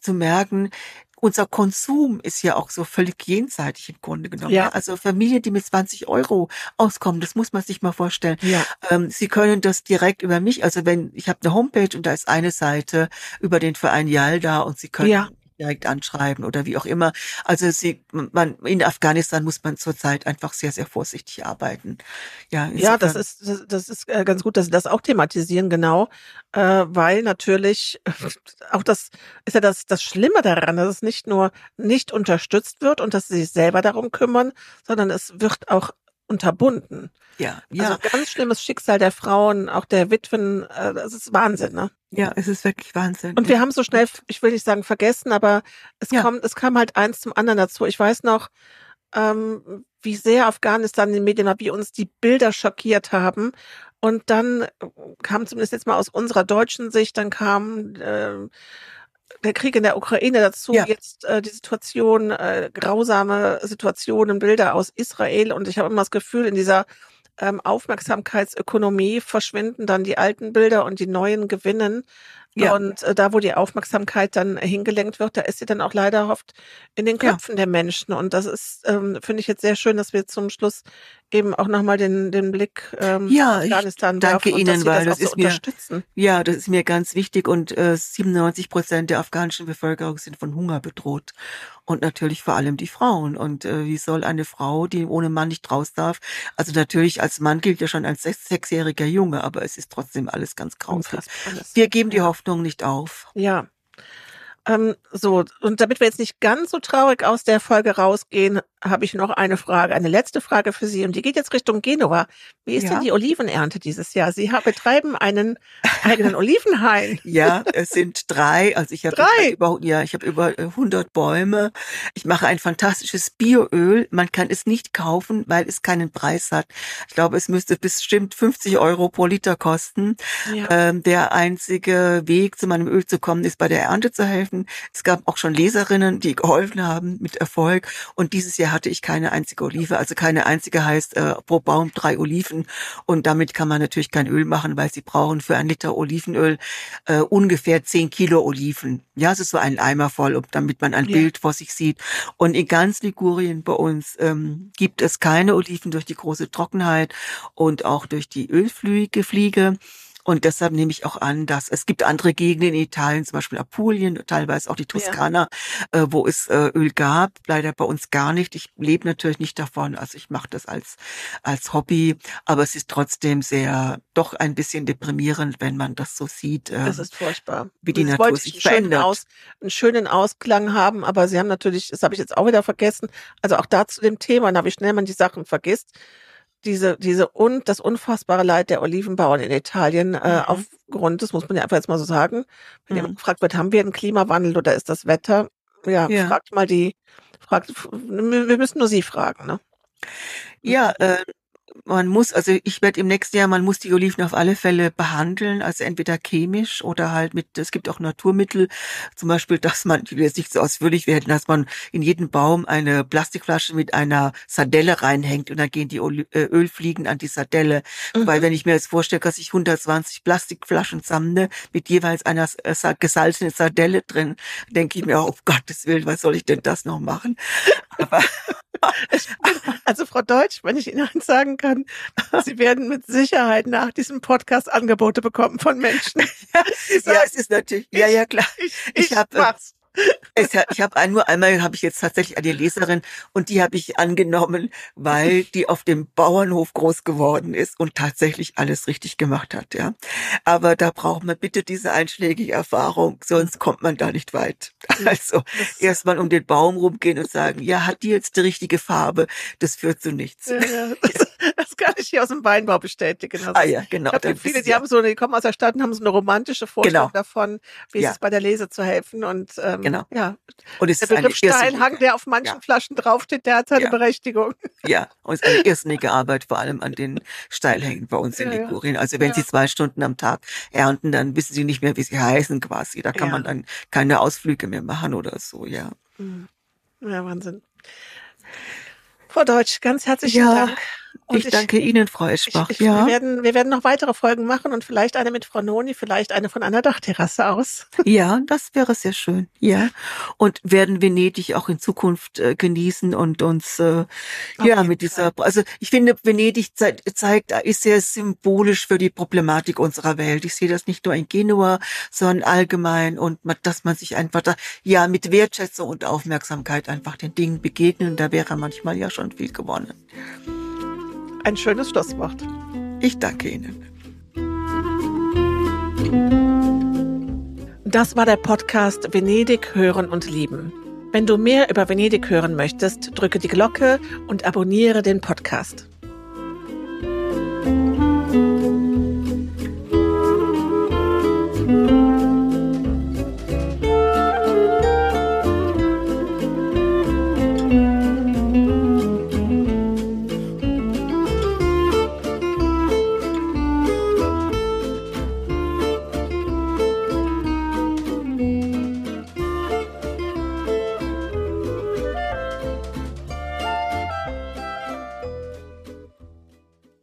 zu merken, unser Konsum ist ja auch so völlig jenseitig im Grunde genommen. Ja. Also Familien, die mit 20 Euro auskommen, das muss man sich mal vorstellen. Ja. Ähm, Sie können das direkt über mich, also wenn ich habe eine Homepage und da ist eine Seite über den Verein Yalda und Sie können ja direkt anschreiben oder wie auch immer. Also sie, man, in Afghanistan muss man zurzeit einfach sehr, sehr vorsichtig arbeiten. Ja, ja das ist, das, das ist äh, ganz gut, dass Sie das auch thematisieren, genau, äh, weil natürlich <laughs> auch das ist ja das, das Schlimme daran, dass es nicht nur nicht unterstützt wird und dass sie sich selber darum kümmern, sondern es wird auch unterbunden. Ja, ja. Also ganz schlimmes Schicksal der Frauen, auch der Witwen, äh, das ist Wahnsinn, ne? Ja, es ist wirklich Wahnsinn. Und wir haben so schnell, ich will nicht sagen vergessen, aber es ja. kommt, es kam halt eins zum anderen dazu. Ich weiß noch, ähm, wie sehr Afghanistan in den Medien war, wie uns die Bilder schockiert haben. Und dann kam zumindest jetzt mal aus unserer deutschen Sicht, dann kam äh, der Krieg in der Ukraine dazu, ja. jetzt äh, die Situation, äh, grausame Situationen, Bilder aus Israel. Und ich habe immer das Gefühl, in dieser ähm, Aufmerksamkeitsökonomie verschwinden dann die alten Bilder und die neuen gewinnen. Ja. Und äh, da, wo die Aufmerksamkeit dann hingelenkt wird, da ist sie dann auch leider oft in den Köpfen ja. der Menschen. Und das ist, ähm, finde ich jetzt sehr schön, dass wir zum Schluss eben auch nochmal den, den Blick ähm, ja, Afghanistan ich danke Ihnen, weil das, das ist mir, ja, das ist mir ganz wichtig und äh, 97 Prozent der afghanischen Bevölkerung sind von Hunger bedroht und natürlich vor allem die Frauen. Und äh, wie soll eine Frau, die ohne Mann nicht raus darf, also natürlich als Mann gilt ja schon als sechs, sechsjähriger Junge, aber es ist trotzdem alles ganz grauslich. Wir geben die Hoffnung nicht auf. Ja, ähm, so, und damit wir jetzt nicht ganz so traurig aus der Folge rausgehen, habe ich noch eine Frage, eine letzte Frage für Sie. Und die geht jetzt Richtung Genua. Wie ist ja. denn die Olivenernte dieses Jahr? Sie betreiben einen eigenen Olivenhain. <laughs> ja, es sind drei. Also ich habe über, ja, ich habe über 100 äh, Bäume. Ich mache ein fantastisches Bioöl. Man kann es nicht kaufen, weil es keinen Preis hat. Ich glaube, es müsste bestimmt 50 Euro pro Liter kosten. Ja. Ähm, der einzige Weg, zu meinem Öl zu kommen, ist bei der Ernte zu helfen. Es gab auch schon Leserinnen, die geholfen haben mit Erfolg. Und dieses Jahr hatte ich keine einzige Olive. Also keine einzige heißt äh, pro Baum drei Oliven. Und damit kann man natürlich kein Öl machen, weil sie brauchen für ein Liter Olivenöl äh, ungefähr zehn Kilo Oliven. Ja, es ist so ein Eimer voll, damit man ein ja. Bild vor sich sieht. Und in ganz Ligurien bei uns ähm, gibt es keine Oliven durch die große Trockenheit und auch durch die Ölflüge, Fliege. Und deshalb nehme ich auch an, dass es gibt andere Gegenden in Italien, zum Beispiel Apulien, teilweise auch die Toskana, ja. äh, wo es äh, Öl gab. Leider bei uns gar nicht. Ich lebe natürlich nicht davon. Also ich mache das als als Hobby, aber es ist trotzdem sehr, doch ein bisschen deprimierend, wenn man das so sieht. Äh, das ist furchtbar. Wie die das Natur sich verändert. Aus, einen schönen Ausklang haben, aber Sie haben natürlich, das habe ich jetzt auch wieder vergessen. Also auch da zu dem Thema, na, wie schnell man die Sachen vergisst diese, diese und das unfassbare Leid der Olivenbauern in Italien äh, mhm. aufgrund, das muss man ja einfach jetzt mal so sagen, wenn mhm. jemand gefragt wird, haben wir einen Klimawandel oder ist das Wetter? Ja, ja. fragt mal die, fragt, wir müssen nur sie fragen, ne? Ja, äh, man muss, also ich werde im nächsten Jahr, man muss die Oliven auf alle Fälle behandeln, also entweder chemisch oder halt mit, es gibt auch Naturmittel, zum Beispiel, <laughs> dass man, die jetzt nicht so ausführlich werden, dass man in jeden Baum eine Plastikflasche mit einer Sardelle reinhängt und dann gehen die äh, Ölfliegen an die Sardelle. Mhm. Weil wenn ich mir jetzt vorstelle, dass ich 120 Plastikflaschen sammle mit jeweils einer äh, gesalzenen Sardelle drin, denke ich mir, oh Gottes Willen, was soll ich denn das noch machen? <laughs> Aber also Frau Deutsch, wenn ich Ihnen eins sagen kann, Sie werden mit Sicherheit nach diesem Podcast Angebote bekommen von Menschen. <laughs> ja, es ist natürlich, ja, ja, klar. Ich, ich, ich habe Es, ich habe nur einmal habe ich jetzt tatsächlich eine Leserin und die habe ich angenommen, weil die auf dem Bauernhof groß geworden ist und tatsächlich alles richtig gemacht hat, ja. Aber da braucht man bitte diese einschlägige Erfahrung, sonst kommt man da nicht weit. Also erstmal um den Baum rumgehen und sagen, ja, hat die jetzt die richtige Farbe? Das führt zu nichts. Ja, ja. <laughs> <laughs> Das, kann ich hier aus dem Weinbau bestätigen. Also ah ja, genau. Ich viele, die haben so, die kommen aus der Stadt und haben so eine romantische Vorstellung genau. davon, wie es ist, bei der Lese zu helfen und ähm, genau. ja, und es der Begriff Steilhang, der auf manchen ja. Flaschen draufsteht, der hat seine ja. Berechtigung. Ja, und es ist eine irrsinnige Arbeit, vor allem an den Steilhängen bei uns in ja, Ligurien. Also wenn Sie zwei Stunden am Tag ernten, dann wissen Sie nicht mehr, wie sie heißen quasi. Da kann man dann keine Ausflüge mehr machen oder so, ja. Mhm. Ja, Wahnsinn. Frau Deutsch, ganz herzlichen Dank. Und ich, ich danke Ihnen, Frau Eschbach. Ich, ich, ja. wir, werden, wir werden noch weitere Folgen machen und vielleicht eine mit Frau Noni, vielleicht eine von einer Dachterrasse aus. <laughs> Ja, das wäre sehr schön. Ja. Und werden Venedig auch in Zukunft äh, genießen und uns äh, ja mit dieser, also ich finde, Venedig zeigt, zeigt, ist sehr symbolisch für die Problematik unserer Welt. Ich sehe das nicht nur in Genua, sondern allgemein und dass man sich einfach da, ja mit Wertschätzung und Aufmerksamkeit einfach den Dingen begegnen. Da wäre manchmal ja schon viel gewonnen. Ein schönes Schlusswort. Ich danke Ihnen. Das war der Podcast Venedig hören und lieben. Wenn du mehr über Venedig hören möchtest, drücke die Glocke und abonniere den Podcast.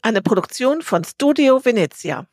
Eine Produktion von Studio Venezia.